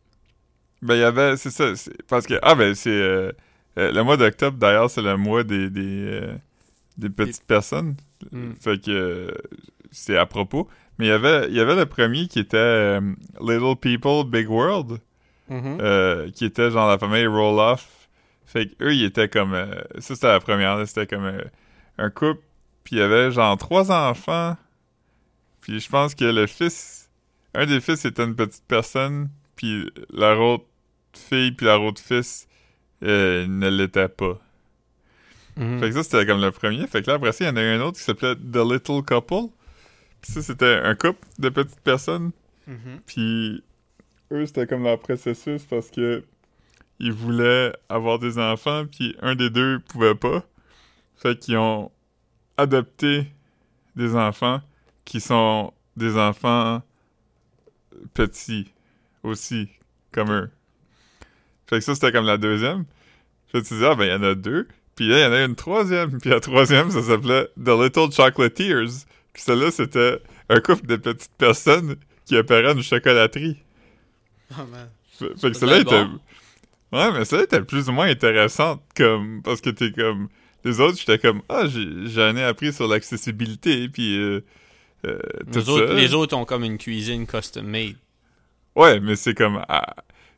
Ben, il y avait, c'est ça, parce que, ah ben, c'est, euh, euh, le mois d'octobre, d'ailleurs, c'est le mois des, des, euh, des petites personnes. Hmm. Fait que, euh, c'est à propos. Mais il y avait, il y avait le premier qui était euh, Little People, Big World, Mhm. euh, qui était genre la famille Roloff. Fait que eux, ils étaient comme, euh, ça c'était la première, c'était comme euh, un couple, puis il y avait genre trois enfants, puis je pense que le fils, un des fils était une petite personne, puis la autre fille puis la autre fils euh, ne l'était pas. Mhm. Fait que ça, c'était comme le premier. Fait que là, après ça, il y en a eu un autre qui s'appelait The Little Couple. Puis ça, c'était un couple de petites personnes. Mhm. Puis eux, c'était comme leur processus parce que ils voulaient avoir des enfants, puis un des deux pouvait pas. Fait qu'ils ont adopté des enfants qui sont des enfants petits aussi, comme eux. Fait que ça, c'était comme la deuxième. Fait que tu dis, ah ben, il y en a deux. Puis là, il y en a une troisième. Puis la troisième, ça s'appelait The Little Chocolatiers. Puis celle-là, c'était un couple de petites personnes qui opéraient une chocolaterie. Oh, man. Fait, fait que Ça celle-là doit était... bon. Ouais, mais celle-là était plus ou moins intéressante, comme... Parce que t'es comme... Les autres, j'étais comme, ah, j'en ai appris sur l'accessibilité, puis... Euh, euh, tout Les autres, ça. les autres ont comme une cuisine custom made. Ouais, mais c'est comme...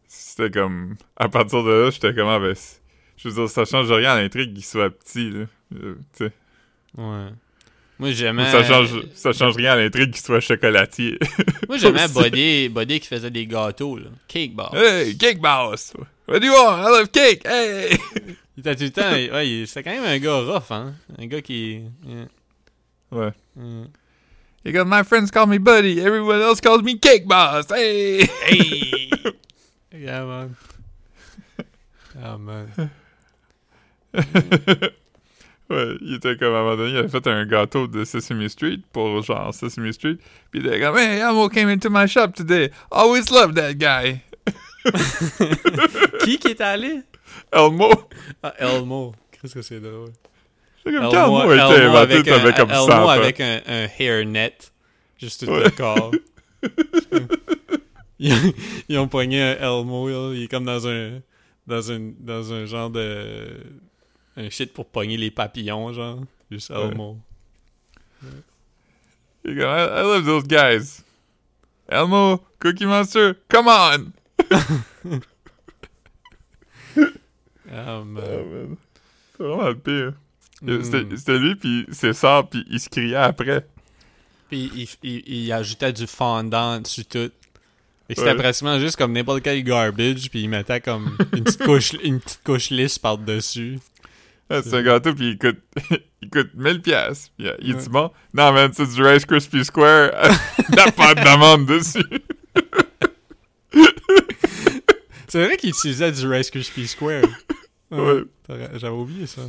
C'était comme... À partir de là, j'étais comme, ah, ben... Je veux dire, ça change rien à l'intrigue qu'il soit petit, là. Euh, tu sais. Ouais. Moi, j'aimais. Ça change, ça change rien à l'intrigue qu'il soit chocolatier. Moi, j'aimais. Buddy, Buddy qui faisait des gâteaux, là. Cake bar. hey, cake boss! What do you want? I love cake! Hey! Il était tout le temps. Ouais, c'était quand même un gars rough, hein. Un gars qui. yeah. Ouais. Mm. You got my friends call me buddy, everyone else calls me cake boss! Hey! Hey! yeah, man. Ah, man. ouais, il était comme à un moment donné, il avait fait un gâteau de Sesame Street pour genre Sesame Street. Puis il était comme, hey, Elmo came into my shop today. Always loved that guy. qui qui est allé? Elmo. Ah, Elmo. Qu'est-ce que c'est drôle. Elmo a été Elmo avec, un, t'avais comme 100 Elmo ans. avec un, un hairnet. Juste tout Ouais. le corps. ils, ils ont pogné un Elmo, là, il est comme dans un dans un, dans un genre de. Un shit pour pogner les papillons, genre. Juste Ouais. Elmo. Il est comme, I, I love those guys. Elmo, Cookie Monster, come on! Man. Ah, man. C'est vraiment le pire. Mm. C'était lui, puis ses sœurs, puis il se criait après. Puis il, il, il ajoutait du fondant dessus tout. Et c'était Ouais. pratiquement juste comme n'importe quel garbage, puis il mettait comme une petite couche, une petite couche lisse par-dessus. Ah, C'est un gâteau, puis il coûte, il coûte 1000 pièces. Il, il Ouais. est bon? Non, man, c'est du Rice Krispie Square. La pâte d'amande dessus. C'est vrai qu'il utilisait du Rice Krispie Square. Ouais. T'aurais- J'avais oublié ça.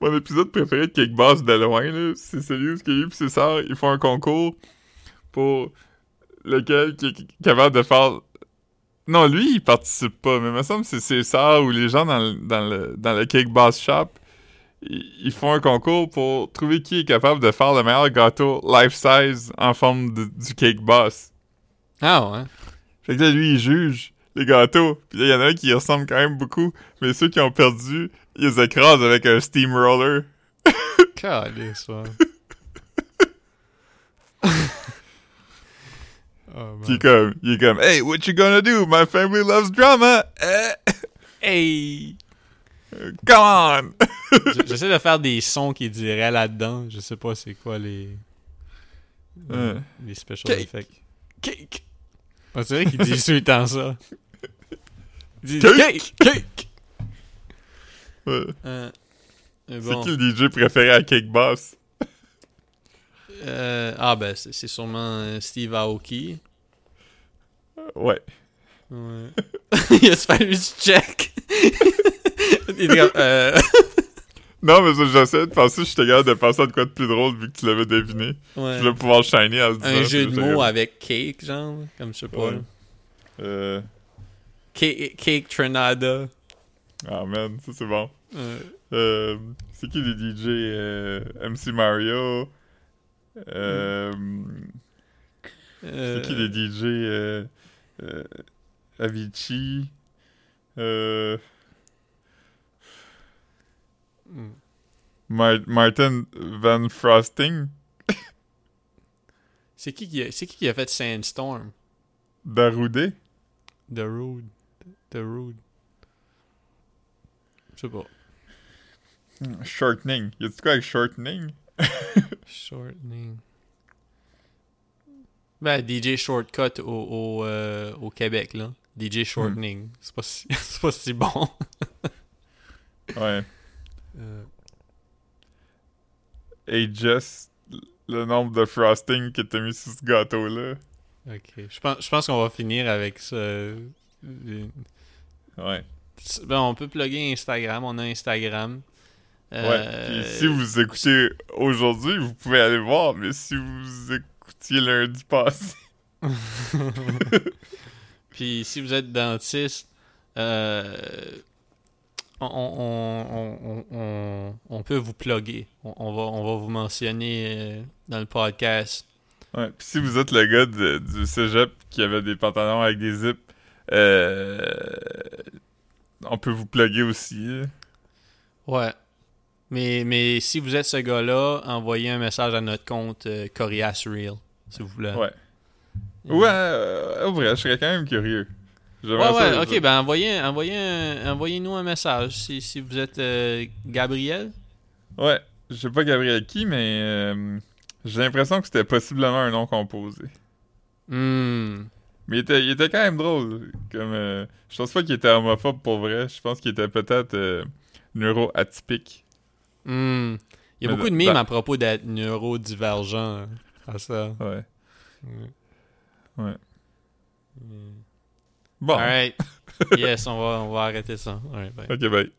Mon épisode préféré de Cake Boss de loin, là, c'est celui où eu pis ses sœurs, ils font un concours pour lequel qui est capable de faire... Non, lui, il participe pas, mais il me semble que c'est ses sœurs ou les gens dans le, dans le, dans le Cake Boss Shop, ils, font un concours pour trouver qui est capable de faire le meilleur gâteau life-size en forme de- du Cake Boss. Ah ouais. Fait que là, lui, il juge les gâteaux. Puis là, il y en a un qui ressemble quand même beaucoup, mais ceux qui ont perdu, ils écrasent avec un steamroller. Calice, ouais. oh, il est comme, il est comme, hey, what you gonna do? My family loves drama. Eh, Hey! come on. J'essaie de faire des sons qui diraient là-dedans. Je sais pas c'est quoi les. Ouais. Les special Cake. effects. Cake! C'est vrai qu'il dit tout le temps ça. Cake. cake! Ouais. Euh, mais C'est qui le DJ préféré à Cake Boss? Euh, ah, ben, c'est sûrement euh, Steve Aoki. Ouais. Ouais. Il a fallu du check. Euh, Non, mais ça, j'essayais de penser, j'étais capable de penser à de quoi de plus drôle vu que tu l'avais deviné. ouais. Je voulais pouvoir shiner le disant. Un jeu de mots avec cake, genre, comme je sais pas. Ouais. Euh... Cake, cake Trinada. Ah, man, ça c'est bon. Euh, Euh, c'est qui les DJ? Euh, MC Mario? Euh... C'est qui les DJ? Avicii? Hmm. Mar- Martin Van Frosting? C'est qui qui a, c'est qui qui a fait Sandstorm? Daroudé? The Rude. Je sais pas. Shortening. Y a-tu quoi avec shortening? Shortening. Ben, DJ Shortcut au, au, euh, au Québec, là. DJ Shortening. C'est pas, si, c'est pas si bon. Ouais. Euh, Et just le nombre de frosting que t'as mis sur ce gâteau-là. ok. Je pense, je pense qu'on va finir avec ça. Ouais. Ben, on peut plugger Instagram. On a Instagram. Ouais. Euh, Puis si vous écoutez aujourd'hui, vous pouvez aller voir, mais si vous écoutiez lundi passé. Puis si vous êtes dentiste, euh, on, on, on, on, peut vous plugger. On, on va, on va vous mentionner euh, dans le podcast. Ouais. Puis si vous êtes le gars de- du cégep qui avait des pantalons avec des zips, euh, on peut vous plugger aussi. Ouais. Mais, mais si vous êtes ce gars-là, envoyez un message à notre compte euh, Corias Real, s'il vous plaît. Ouais. Ouais, euh, au vrai, je serais quand même curieux. Ouais, ouais, ok, ben envoyez, envoyez un- envoyez-nous un message si, si vous êtes euh, Gabriel. Ouais, je sais pas Gabriel qui, mais euh, j'ai l'impression que c'était possiblement un nom composé. Hmm. Mais il était, il était quand même drôle. Comme, euh, je pense pas qu'il était homophobe pour vrai. Je pense qu'il était peut-être euh, neuro-atypique. Hmm. Il y a Mais beaucoup de mimes dans- à propos d'être neurodivergent hein, à ça. Ouais. Ouais. Ouais. Hmm. Bon. Alright. yes, on va, on va arrêter ça. Bye. Ok, bye.